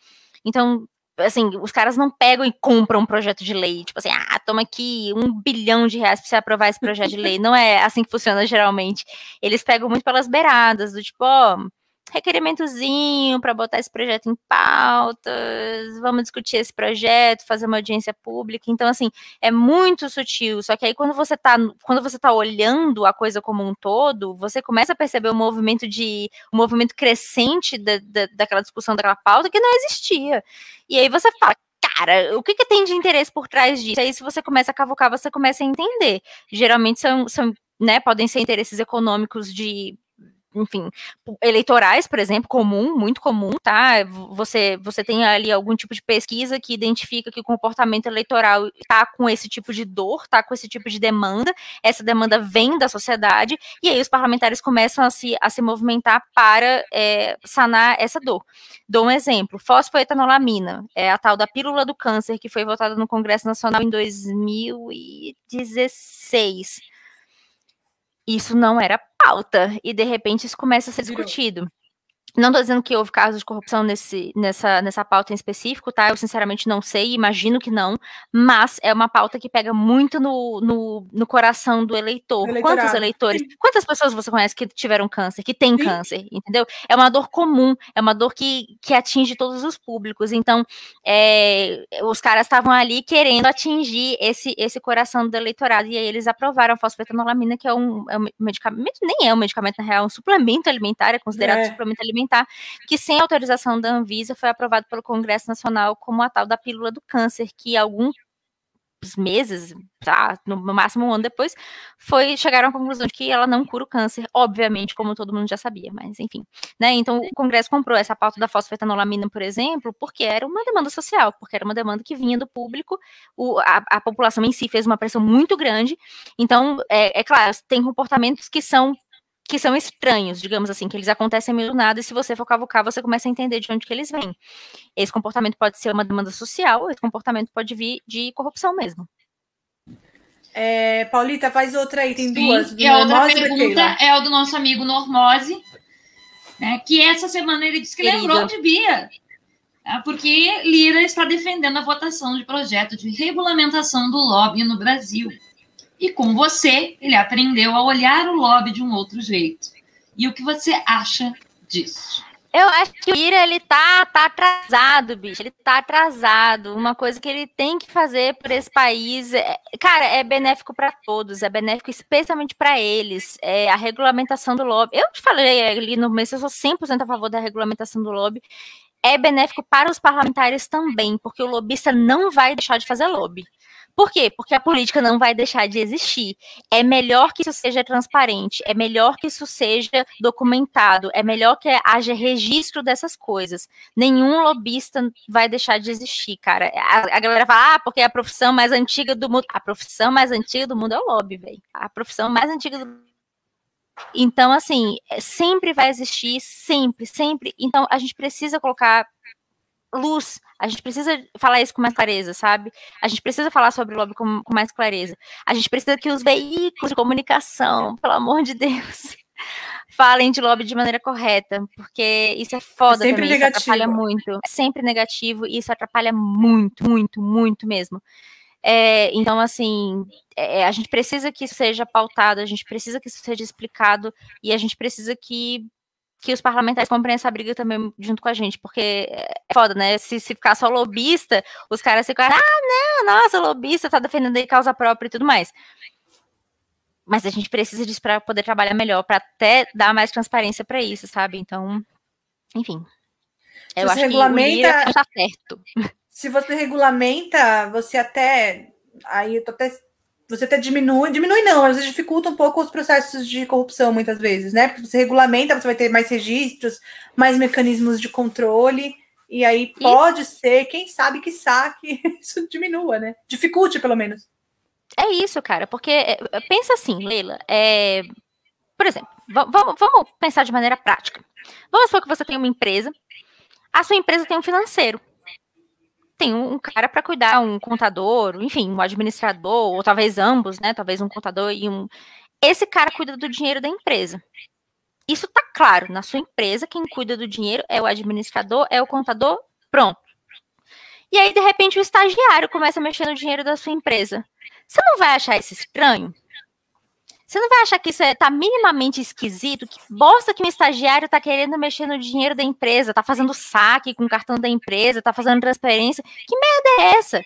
Então, assim, os caras não pegam e compram um projeto de lei, tipo assim, ah, toma aqui um bilhão de reais para você aprovar esse projeto de lei. Não é assim que funciona geralmente. Eles pegam muito pelas beiradas, do tipo, ó, oh, requerimentozinho para botar esse projeto em pautas, vamos discutir esse projeto, fazer uma audiência pública. Então, assim, é muito sutil. Só que aí quando você está quando você tá olhando a coisa como um todo, você começa a perceber o movimento de um movimento crescente da, da, daquela discussão daquela pauta que não existia. E aí você fala, cara, o que, que, tem de interesse por trás disso? Aí, se você começa a cavocar, você começa a entender. Geralmente são, são né, podem ser interesses econômicos de enfim, eleitorais, por exemplo, comum, muito comum, tá? Você, você tem ali algum tipo de pesquisa que identifica que o comportamento eleitoral tá com esse tipo de dor, tá com esse tipo de demanda, essa demanda vem da sociedade, e aí os parlamentares começam a se, a se movimentar para é, sanar essa dor. Dou um exemplo, fosfoetanolamina, é a tal da pílula do câncer que foi votada no Congresso Nacional em 2016. Isso não era pauta, e de repente isso começa a ser discutido. Não estou dizendo que houve casos de corrupção nesse, nessa, nessa pauta em específico, tá? Eu sinceramente não sei, imagino que não, mas é uma pauta que pega muito no, no, no coração do eleitor. Quantos eleitores, Sim. quantas pessoas você conhece que tiveram câncer, que têm Sim. câncer, entendeu? É uma dor comum, é uma dor que, que atinge todos os públicos. Então, é, os caras estavam ali querendo atingir esse, esse coração do eleitorado, e aí eles aprovaram a fosfetanolamina, que é um, é um medicamento, nem é um medicamento, na real, é um suplemento alimentar, é considerado é. suplemento alimentar alimentar, que sem autorização da Anvisa foi aprovado pelo Congresso Nacional como a tal da pílula do câncer, que alguns meses, tá, no máximo um ano depois, foi chegaram à conclusão de que ela não cura o câncer, obviamente, como todo mundo já sabia, mas enfim, né? Então o Congresso comprou essa pauta da fosfetanolamina, por exemplo, porque era uma demanda social, porque era uma demanda que vinha do público, o, a, a população em si fez uma pressão muito grande. Então, é, é claro, tem comportamentos que são que são estranhos, digamos assim, que eles acontecem meio do nada, e se você for cavucar, você começa a entender de onde que eles vêm. Esse comportamento pode ser uma demanda social, esse comportamento pode vir de corrupção mesmo. É, Paulita, faz outra aí, tem Sim, duas. E a outra pergunta é o do nosso amigo Normose, né, que essa semana ele disse que Querido. lembrou de Bia, né, porque Lira está defendendo a votação de projeto de regulamentação do lobby no Brasil. E com você, ele aprendeu a olhar o lobby de um outro jeito. E o que você acha disso? Eu acho que o Ira, ele tá, tá atrasado, bicho. Ele tá atrasado. Uma coisa que ele tem que fazer por esse país, é, cara, é benéfico para todos, é benéfico especialmente para eles. É a regulamentação do lobby. Eu te falei ali no começo, eu sou 100% a favor da regulamentação do lobby. É benéfico para os parlamentares também, porque o lobista não vai deixar de fazer lobby. Por quê? Porque a política não vai deixar de existir. É melhor que isso seja transparente, é melhor que isso seja documentado, é melhor que haja registro dessas coisas. Nenhum lobista vai deixar de existir, cara. A, a galera fala, ah, porque é a profissão mais antiga do mundo. A profissão mais antiga do mundo é o lobby, velho. A profissão mais antiga do então, assim, sempre vai existir, sempre, sempre. Então, a gente precisa colocar luz. A gente precisa falar isso com mais clareza, sabe? A gente precisa falar sobre o lobby com, com mais clareza. A gente precisa que os veículos de comunicação, pelo amor de Deus, falem de lobby de maneira correta, porque isso é foda é sempre também, negativo. isso atrapalha muito. É sempre negativo e isso atrapalha muito, muito, muito mesmo. É, então, assim, é, a gente precisa que isso seja pautado, a gente precisa que isso seja explicado e a gente precisa que que os parlamentares comprem essa briga também junto com a gente, porque é foda, né? Se, se ficar só lobista, os caras ficam, ah, não, nossa, lobista tá defendendo aí causa própria e tudo mais. Mas a gente precisa disso para poder trabalhar melhor, para até dar mais transparência para isso, sabe? Então, enfim. Eu acho regulamenta, que o tá certo. Se você regulamenta, você até. Aí eu tô até você até diminui, diminui não, mas você dificulta um pouco os processos de corrupção muitas vezes, né? Porque você regulamenta, você vai ter mais registros, mais mecanismos de controle, e aí pode e... ser, quem sabe que saque, isso diminua, né? Dificulte, pelo menos. É isso, cara, porque é, pensa assim, Leila, é, por exemplo, vamos, vamos pensar de maneira prática. Vamos supor que você tem uma empresa, a sua empresa tem um financeiro tem um cara para cuidar, um contador, enfim, um administrador, ou talvez ambos, né? Talvez um contador e um. Esse cara cuida do dinheiro da empresa. Isso tá claro, na sua empresa, quem cuida do dinheiro é o administrador, é o contador, pronto. E aí, de repente, o estagiário começa a mexer no dinheiro da sua empresa. Você não vai achar isso estranho? Você não vai achar que isso é, tá minimamente esquisito? Que bosta que um estagiário tá querendo mexer no dinheiro da empresa, tá fazendo saque com o cartão da empresa, tá fazendo transferência. Que merda é essa?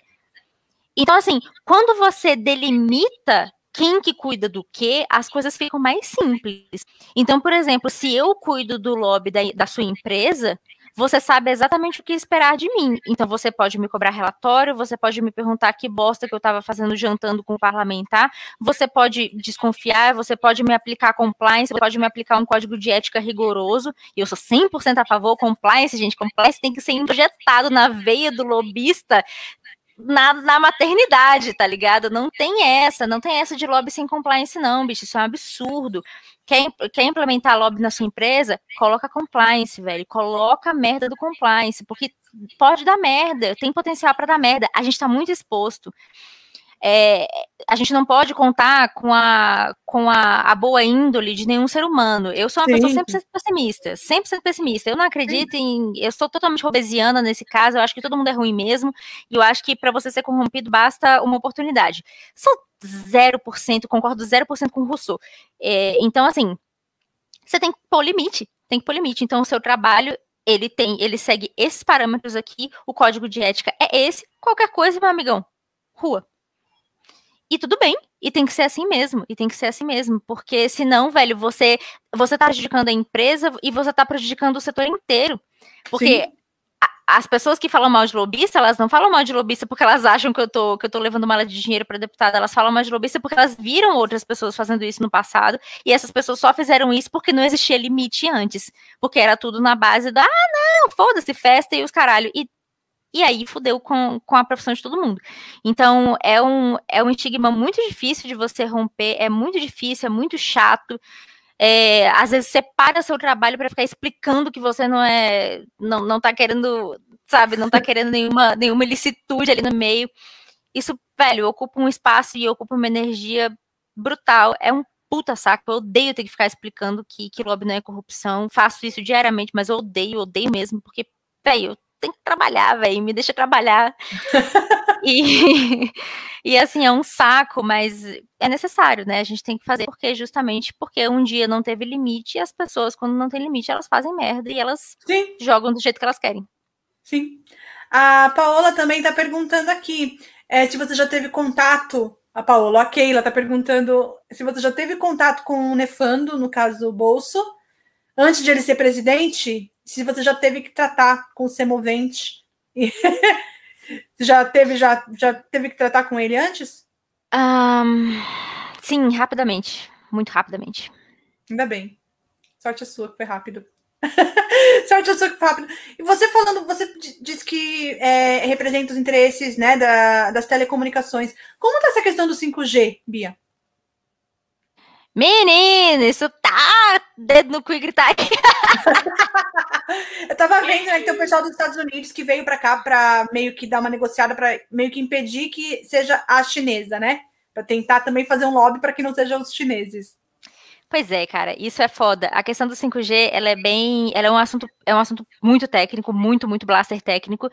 Então, assim, quando você delimita quem que cuida do que, as coisas ficam mais simples. Então, por exemplo, se eu cuido do lobby da, da sua empresa, você sabe exatamente o que esperar de mim. Então você pode me cobrar relatório, você pode me perguntar que bosta que eu estava fazendo jantando com o parlamentar, você pode desconfiar, você pode me aplicar compliance, você pode me aplicar um código de ética rigoroso, e eu sou 100% a favor compliance, gente, compliance tem que ser injetado na veia do lobista na, na maternidade, tá ligado? Não tem essa, não tem essa de lobby sem compliance, não, bicho. Isso é um absurdo. Quer, quer implementar lobby na sua empresa? Coloca compliance, velho. Coloca a merda do compliance, porque pode dar merda, tem potencial para dar merda. A gente tá muito exposto é, a gente não pode contar com a, com a, a, boa índole de nenhum ser humano. Eu sou uma Sim. pessoa 100% pessimista, 100% pessimista. Eu não acredito Sim. em. Eu sou totalmente robesiana nesse caso, eu acho que todo mundo é ruim mesmo, e eu acho que para você ser corrompido basta uma oportunidade. Sou 0%, concordo 0% com o Rousseau. É, então, assim, você tem que pôr limite, tem que pôr limite. Então, o seu trabalho ele tem, ele segue esses parâmetros aqui, o código de ética é esse, qualquer coisa, meu amigão, rua. E tudo bem, e tem que ser assim mesmo, e tem que ser assim mesmo, porque senão, velho, você você tá prejudicando a empresa e você tá prejudicando o setor inteiro. Porque a, as pessoas que falam mal de lobista, elas não falam mal de lobista porque elas acham que eu tô que eu tô levando mala de dinheiro para deputada, elas falam mal de lobista porque elas viram outras pessoas fazendo isso no passado, e essas pessoas só fizeram isso porque não existia limite antes, porque era tudo na base da, ah, não, foda-se, festa e os caralho. E e aí fudeu com, com a profissão de todo mundo. Então, é um, é um estigma muito difícil de você romper, é muito difícil, é muito chato. É, às vezes você seu trabalho para ficar explicando que você não é, não, não tá querendo, sabe, não tá querendo nenhuma, nenhuma ilicitude ali no meio. Isso, velho, ocupa um espaço e ocupa uma energia brutal. É um puta saco. Eu odeio ter que ficar explicando que, que lobby não é corrupção. Faço isso diariamente, mas eu odeio, odeio mesmo, porque, velho, eu tem que trabalhar, velho, me deixa trabalhar. e, e assim, é um saco, mas é necessário, né? A gente tem que fazer porque justamente porque um dia não teve limite e as pessoas, quando não tem limite, elas fazem merda e elas Sim. jogam do jeito que elas querem. Sim. A Paola também está perguntando aqui é, se você já teve contato. A Paola, a Keila está perguntando se você já teve contato com o Nefando, no caso do Bolso, antes de ele ser presidente, se você já teve que tratar com o semovente. já teve já, já teve que tratar com ele antes? Um, sim, rapidamente. Muito rapidamente. Ainda bem. Sorte a sua que foi rápido. Sorte a sua que foi rápido. E você falando, você disse que é, representa os interesses né, da, das telecomunicações. Como está essa questão do 5G, Bia? Menino, isso tá dedo no cu e gritar. Eu tava vendo, né, que tem o pessoal dos Estados Unidos que veio para cá para meio que dar uma negociada para meio que impedir que seja a chinesa, né? Para tentar também fazer um lobby para que não sejam os chineses. Pois é, cara, isso é foda. A questão do 5G, ela é bem, ela é um assunto, é um assunto muito técnico, muito, muito blaster técnico,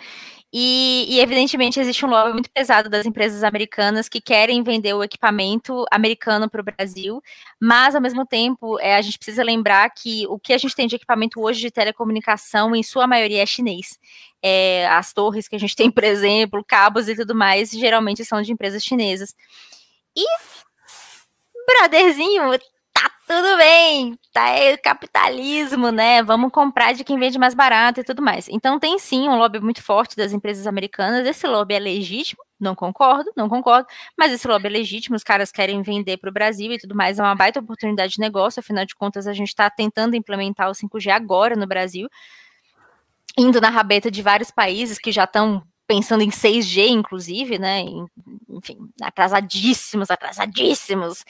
e, e, evidentemente existe um lobby muito pesado das empresas americanas que querem vender o equipamento americano para o Brasil, mas ao mesmo tempo é, a gente precisa lembrar que o que a gente tem de equipamento hoje de telecomunicação, em sua maioria, é chinês. É, as torres que a gente tem, por exemplo, cabos e tudo mais, geralmente são de empresas chinesas. E brotherzinho, tudo bem, tá é capitalismo, né? Vamos comprar de quem vende mais barato e tudo mais. Então tem sim um lobby muito forte das empresas americanas. Esse lobby é legítimo, não concordo, não concordo, mas esse lobby é legítimo, os caras querem vender para o Brasil e tudo mais, é uma baita oportunidade de negócio, afinal de contas a gente está tentando implementar o 5G agora no Brasil, indo na rabeta de vários países que já estão pensando em 6G, inclusive, né? Enfim, atrasadíssimos, atrasadíssimos.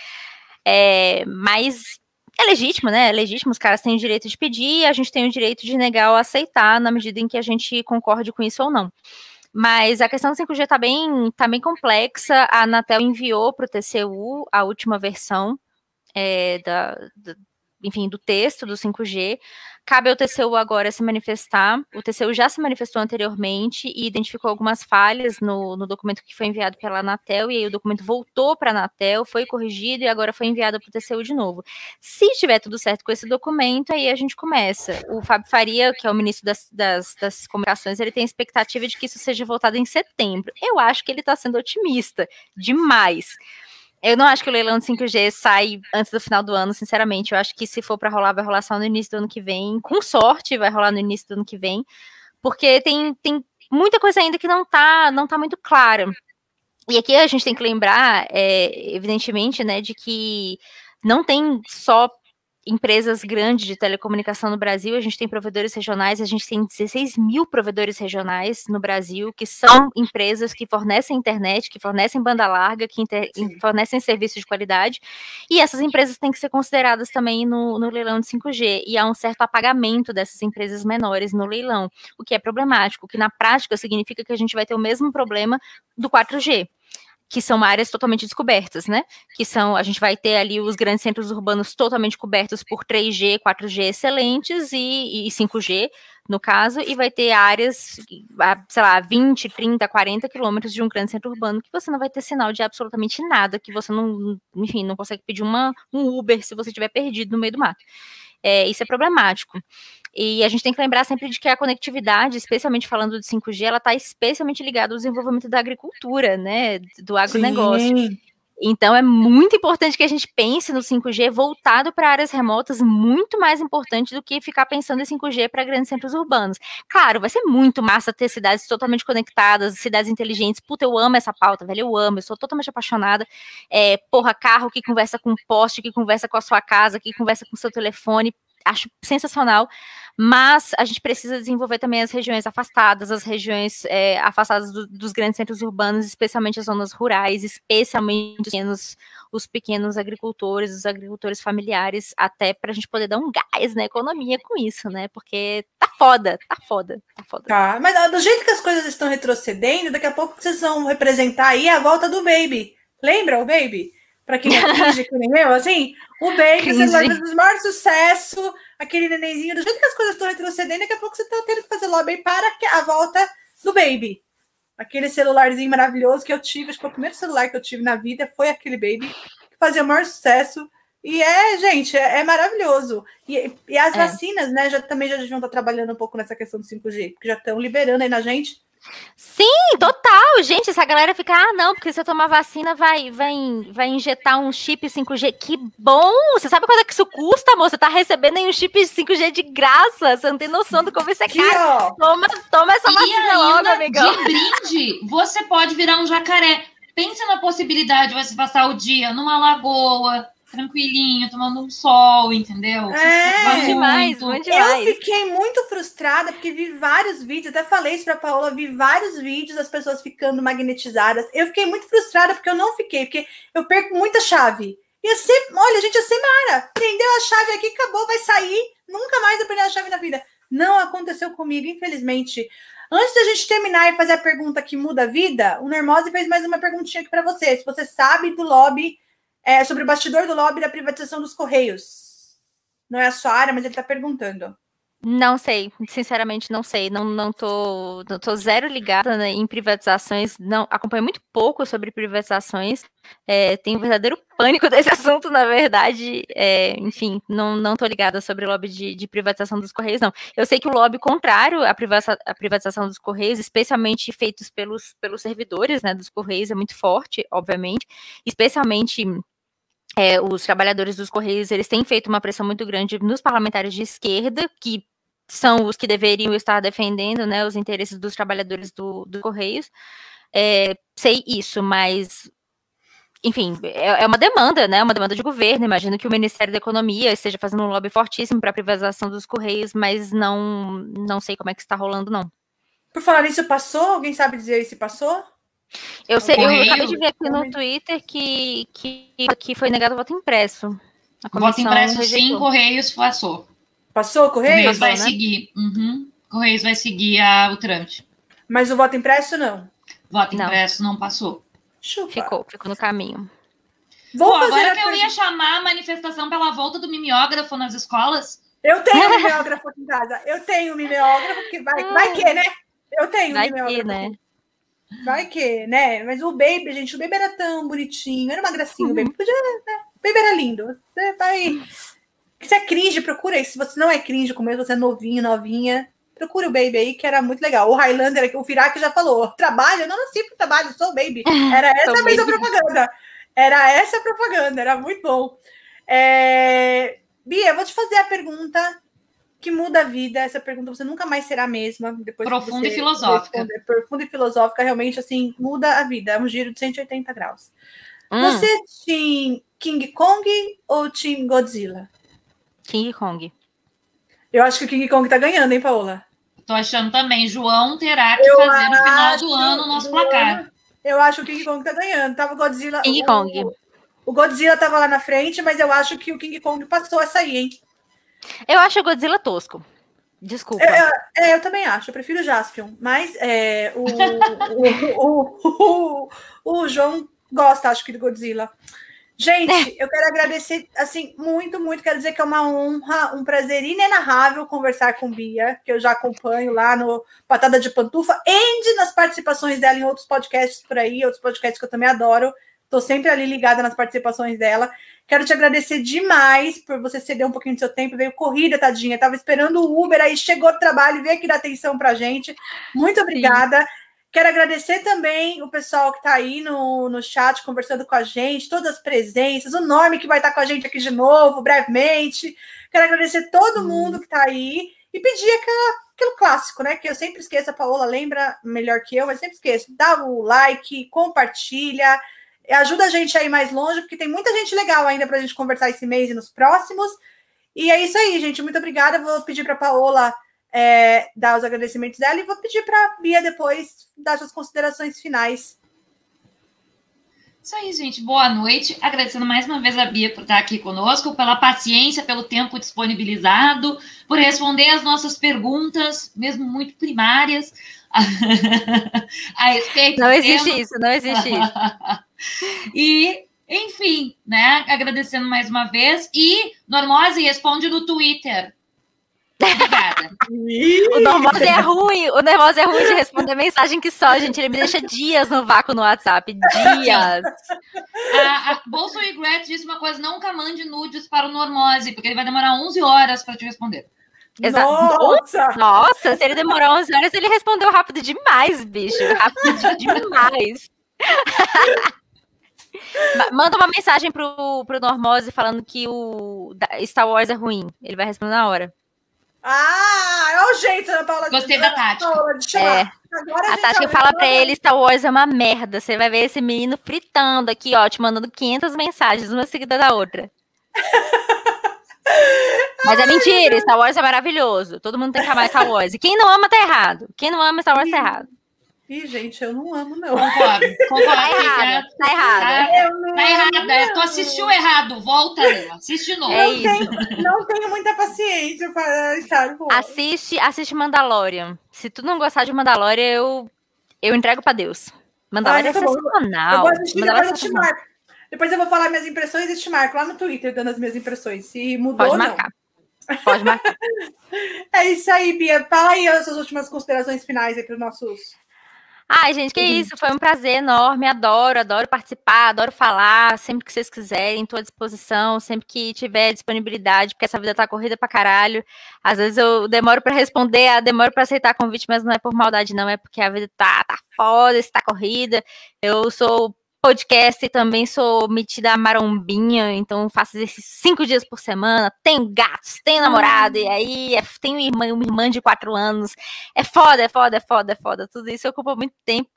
É, mas é legítimo, né? É legítimo, os caras têm o direito de pedir a gente tem o direito de negar ou aceitar na medida em que a gente concorde com isso ou não. Mas a questão do 5G está bem, tá bem complexa. A Anatel enviou para o TCU a última versão é, da, enfim, do texto do 5G. Cabe ao TCU agora se manifestar. O TCU já se manifestou anteriormente e identificou algumas falhas no, no documento que foi enviado pela Anatel, e aí o documento voltou para a Anatel, foi corrigido e agora foi enviado para o TCU de novo. Se tiver tudo certo com esse documento, aí a gente começa. O Fábio Faria, que é o ministro das, das, das comunicações, ele tem expectativa de que isso seja votado em setembro. Eu acho que ele está sendo otimista demais. Eu não acho que o leilão de 5G sai antes do final do ano, sinceramente. Eu acho que se for para rolar, vai rolar só no início do ano que vem. Com sorte, vai rolar no início do ano que vem. Porque tem, tem muita coisa ainda que não tá, não tá muito clara. E aqui a gente tem que lembrar, é, evidentemente, né, de que não tem só empresas grandes de telecomunicação no Brasil, a gente tem provedores regionais, a gente tem 16 mil provedores regionais no Brasil, que são empresas que fornecem internet, que fornecem banda larga, que fornecem serviços de qualidade, e essas empresas têm que ser consideradas também no, no leilão de 5G, e há um certo apagamento dessas empresas menores no leilão, o que é problemático, o que na prática significa que a gente vai ter o mesmo problema do 4G que são áreas totalmente descobertas, né? Que são, a gente vai ter ali os grandes centros urbanos totalmente cobertos por 3G, 4G excelentes e, e 5G, no caso, e vai ter áreas, sei lá, 20, 30, 40 quilômetros de um grande centro urbano que você não vai ter sinal de absolutamente nada, que você não, enfim, não consegue pedir uma, um Uber se você estiver perdido no meio do mato. É, isso é problemático. E a gente tem que lembrar sempre de que a conectividade, especialmente falando de 5G, ela está especialmente ligada ao desenvolvimento da agricultura, né? Do agronegócio. Sim. Então é muito importante que a gente pense no 5G voltado para áreas remotas, muito mais importante do que ficar pensando em 5G para grandes centros urbanos. Claro, vai ser muito massa ter cidades totalmente conectadas, cidades inteligentes. Puta, eu amo essa pauta, velho, eu amo, eu sou totalmente apaixonada. É, porra, carro que conversa com poste, que conversa com a sua casa, que conversa com o seu telefone acho sensacional, mas a gente precisa desenvolver também as regiões afastadas, as regiões é, afastadas do, dos grandes centros urbanos, especialmente as zonas rurais, especialmente os pequenos, os pequenos agricultores, os agricultores familiares, até para a gente poder dar um gás na economia com isso, né? Porque tá foda, tá foda, tá foda. Tá, mas do jeito que as coisas estão retrocedendo, daqui a pouco vocês vão representar aí a volta do Baby. Lembra o Baby? Para quem é que nem eu, assim, o Baby, você vai fazer o maior sucesso, aquele nenenzinho, do jeito que as coisas estão retrocedendo, daqui a pouco você está tendo que fazer lobby para a volta do Baby. Aquele celularzinho maravilhoso que eu tive, acho que foi o primeiro celular que eu tive na vida foi aquele Baby, que fazia o maior sucesso. E é, gente, é, é maravilhoso. E, e as é. vacinas, né, já, também já deviam estar trabalhando um pouco nessa questão do 5G, porque já estão liberando aí na gente Sim, total. Gente, essa galera fica, ah, não, porque se eu tomar vacina vai, vai, vai injetar um chip 5G. Que bom! Você sabe quanto é que isso custa, amor? Você tá recebendo aí um chip 5G de graça. Você não tem noção do como isso é caro. Toma, toma essa e vacina ainda, logo, amigão. De brinde, você pode virar um jacaré. Pensa na possibilidade de você passar o dia numa lagoa, tranquilinho, tomando um sol, entendeu? É, muito. demais, muito demais. Eu fiquei muito frustrada porque vi vários vídeos, até falei isso pra Paola, vi vários vídeos das pessoas ficando magnetizadas. Eu fiquei muito frustrada porque eu não fiquei, porque eu perco muita chave. Ia ser, olha, gente, ia ser Mara. Prendeu a chave aqui, acabou, vai sair. Nunca mais eu a chave na vida. Não aconteceu comigo, infelizmente. Antes da gente terminar e fazer a pergunta que muda a vida, o Nermose fez mais uma perguntinha aqui para você. Se você sabe do lobby é, sobre o bastidor do lobby da privatização dos Correios. Não é a sua área, mas ele está perguntando. Não sei, sinceramente não sei. Não, não, tô, não tô zero ligada né, em privatizações. Não acompanho muito pouco sobre privatizações. É, tenho um verdadeiro pânico desse assunto, na verdade. É, enfim, não, não tô ligada sobre o lobby de, de, privatização dos Correios, não. Eu sei que o lobby contrário à, à privatização dos Correios, especialmente feitos pelos, pelos servidores né, dos Correios, é muito forte, obviamente. Especialmente é, os trabalhadores dos Correios eles têm feito uma pressão muito grande nos parlamentares de esquerda, que são os que deveriam estar defendendo né, os interesses dos trabalhadores do, do Correios. É, sei isso, mas enfim, é, é, uma demanda, né? Uma demanda de governo. Imagino que o Ministério da Economia esteja fazendo um lobby fortíssimo para a privatização dos Correios, mas não, não sei como é que está rolando, não. Por falar nisso, passou? Alguém sabe dizer se passou? Eu, sei, eu acabei de ver aqui no Twitter que, que, que foi negado o voto impresso. voto impresso rejeitou. sim, Correios passou. Passou, Correios? Correios vai né? seguir. Uhum. Correios vai seguir a, o trâmite. Mas o voto impresso não? Voto não. impresso não passou. Chupa. Ficou, ficou no caminho. Vou Pô, agora que eu ia chamar a manifestação pela volta do mimeógrafo nas escolas. Eu tenho um mimeógrafo aqui em casa. Eu tenho um mimeógrafo, que vai, vai que, né? Eu tenho um vai mimeógrafo. Que, né? Vai que, né? Mas o Baby, gente, o Baby era tão bonitinho, era uma gracinha, uhum. o Baby podia, né? O Baby era lindo. Você vai. Se é cringe, procura aí. Se você não é cringe como eu, você é novinho, novinha, procura o Baby aí, que era muito legal. O Highlander, o Firac já falou: trabalho, eu não nasci pro trabalho, sou o Baby. Era essa a mesma propaganda. Era essa a propaganda, era muito bom. É... Bia, vou te fazer a pergunta que muda a vida. Essa pergunta você nunca mais será a mesma. Depois profunda e filosófica. Profunda e filosófica, realmente, assim, muda a vida. É um giro de 180 graus. Hum. Você tinha King Kong ou Team Godzilla? King Kong. Eu acho que o King Kong tá ganhando, hein, Paola? Tô achando também. João terá que eu fazer no final do ano o nosso placar. Eu acho que o King Kong tá ganhando. Tava o Godzilla. King o, Kong. O Godzilla tava lá na frente, mas eu acho que o King Kong passou essa aí, hein? Eu acho o Godzilla tosco. Desculpa. É, é, eu também acho, eu prefiro o Jaspion, mas é, o, o, o, o, João gosta, acho que, do Godzilla. Gente, é. eu quero agradecer, assim, muito, muito. Quero dizer que é uma honra, um prazer inenarrável conversar com Bia, que eu já acompanho lá no Patada de Pantufa, e nas participações dela em outros podcasts por aí, outros podcasts que eu também adoro. Estou sempre ali ligada nas participações dela. Quero te agradecer demais por você ceder um pouquinho do seu tempo. Veio corrida, tadinha. Tava esperando o Uber, aí chegou o trabalho, veio aqui dar atenção pra gente. Muito obrigada. Sim. Quero agradecer também o pessoal que está aí no, no chat conversando com a gente, todas as presenças, o nome que vai estar tá com a gente aqui de novo, brevemente. Quero agradecer todo hum. mundo que está aí e pedir aquela, aquilo clássico, né? Que eu sempre esqueço, a Paola lembra melhor que eu, mas sempre esqueço. Dá o like, compartilha, ajuda a gente a ir mais longe, porque tem muita gente legal ainda para a gente conversar esse mês e nos próximos. E é isso aí, gente. Muito obrigada. Vou pedir para a Paola é, dar os agradecimentos dela e vou pedir para a Bia depois dar suas considerações finais. Isso aí, gente. Boa noite. Agradecendo mais uma vez a Bia por estar aqui conosco, pela paciência, pelo tempo disponibilizado, por responder as nossas perguntas, mesmo muito primárias, a respeito. Não existe tema. isso, não existe isso. e, enfim, né? Agradecendo mais uma vez. E Normose responde no Twitter. Obrigada. o Normose é ruim, o Normose é ruim de responder mensagem que só, gente. Ele me deixa dias no vácuo no WhatsApp. Dias. A, a Bolso Regret disse uma coisa: nunca mande nudes para o Normose, porque ele vai demorar 11 horas para te responder. Exato. Nossa! Nossa, se ele demorou 11 horas, ele respondeu rápido demais, bicho. Rápido demais. Manda uma mensagem pro, pro Normose falando que o Star Wars é ruim. Ele vai responder na hora. Ah, é o jeito da Paula Gostei de, da tática. É. Agora a, a Tati fala pra ele, Star Wars é uma merda. Você vai ver esse menino fritando aqui, ó, te mandando 500 mensagens, uma seguida da outra. Mas é mentira, Star Wars é maravilhoso. Todo mundo tem que amar Star Wars. E quem não ama tá errado. Quem não ama Star Wars tá errado. Ih, gente, eu não amo, não. Concordo, concordo. Tá errado, tá errado. Tá, tá errado. Tu assistiu errado. Volta, Lema. Assiste de novo. É isso. Tenho, não tenho muita paciência para Star Wars. Assiste, assiste Mandalorian. Se tu não gostar de Mandalorian, eu, eu entrego para Deus. Mandalorian Ai, é sensacional. Eu vou assistir, Mandalorian é sensacional. Depois eu vou falar minhas impressões e te marco lá no Twitter, dando as minhas impressões. Se mudou Pode marcar. Não. Pode marcar. é isso aí, Bia. Fala aí as suas últimas considerações finais aí para os nossos. Ai, gente, que isso. Foi um prazer enorme. Adoro, adoro participar, adoro falar. Sempre que vocês quiserem, estou à disposição. Sempre que tiver disponibilidade, porque essa vida tá corrida pra caralho. Às vezes eu demoro para responder, demoro para aceitar convite, mas não é por maldade, não. É porque a vida tá, tá foda, está corrida. Eu sou podcast e também sou metida a marombinha, então faço esses cinco dias por semana. Tenho gatos, tenho namorado, e aí é, tenho irmã, uma irmã de quatro anos. É foda, é foda, é foda, é foda. Tudo isso ocupa muito tempo.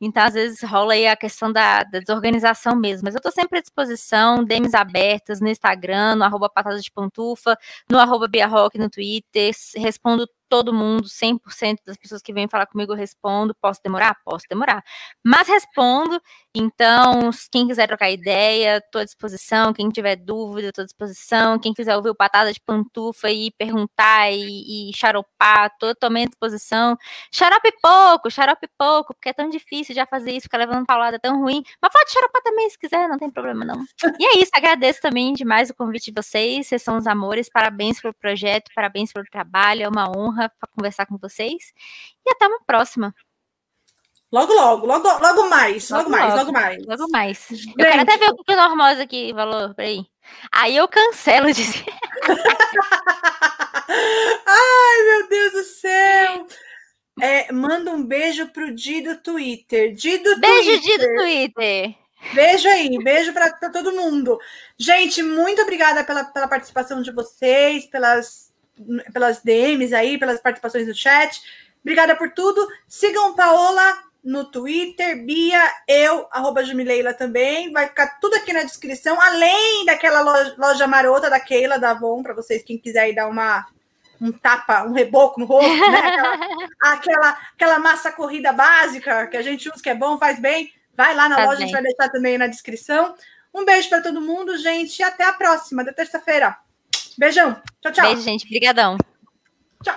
Então, às vezes, rola aí a questão da, da desorganização mesmo. Mas eu tô sempre à disposição, DMs abertas no Instagram, no arroba patada de pantufa, no arroba Bia Rock no Twitter. Respondo todo mundo, 100% das pessoas que vêm falar comigo eu respondo. Posso demorar? Posso demorar. Mas respondo. Então, quem quiser trocar ideia, estou à disposição. Quem tiver dúvida, estou à disposição. Quem quiser ouvir o Patada de Pantufa e perguntar e, e xaropar, totalmente à disposição. Xarope pouco, xarope pouco, porque é tão difícil já fazer isso, ficar levando paulada tão ruim. Mas pode xaropar também se quiser, não tem problema não. E é isso, agradeço também demais o convite de vocês. Vocês são os amores. Parabéns pelo projeto, parabéns pelo trabalho. É uma honra honra conversar com vocês. E até uma próxima. Logo, logo, logo, logo mais, logo, logo mais, logo, mais. Logo mais. Eu quero até ver o que o Normosa aqui falou. Peraí. Aí eu cancelo de. Ai, meu Deus do céu! É, manda um beijo pro Di do Twitter. Di do beijo, Twitter. Di do Twitter. Beijo aí, beijo para todo mundo. Gente, muito obrigada pela, pela participação de vocês, pelas, pelas DMs aí, pelas participações no chat. Obrigada por tudo. Sigam Paola no Twitter, Bia, eu, arroba Jumileila também. Vai ficar tudo aqui na descrição, além daquela loja, loja marota da Keila, da Avon, para vocês, quem quiser ir dar uma, um tapa, um reboco no rosto, né? Aquela, aquela, aquela, massa corrida básica que a gente usa, que é bom, faz bem. Vai lá na loja, bem. a gente vai deixar também na descrição. Um beijo para todo mundo, gente, e até a próxima, da terça-feira. Beijão. Tchau, tchau. Beijo, gente. Obrigadão. Tchau.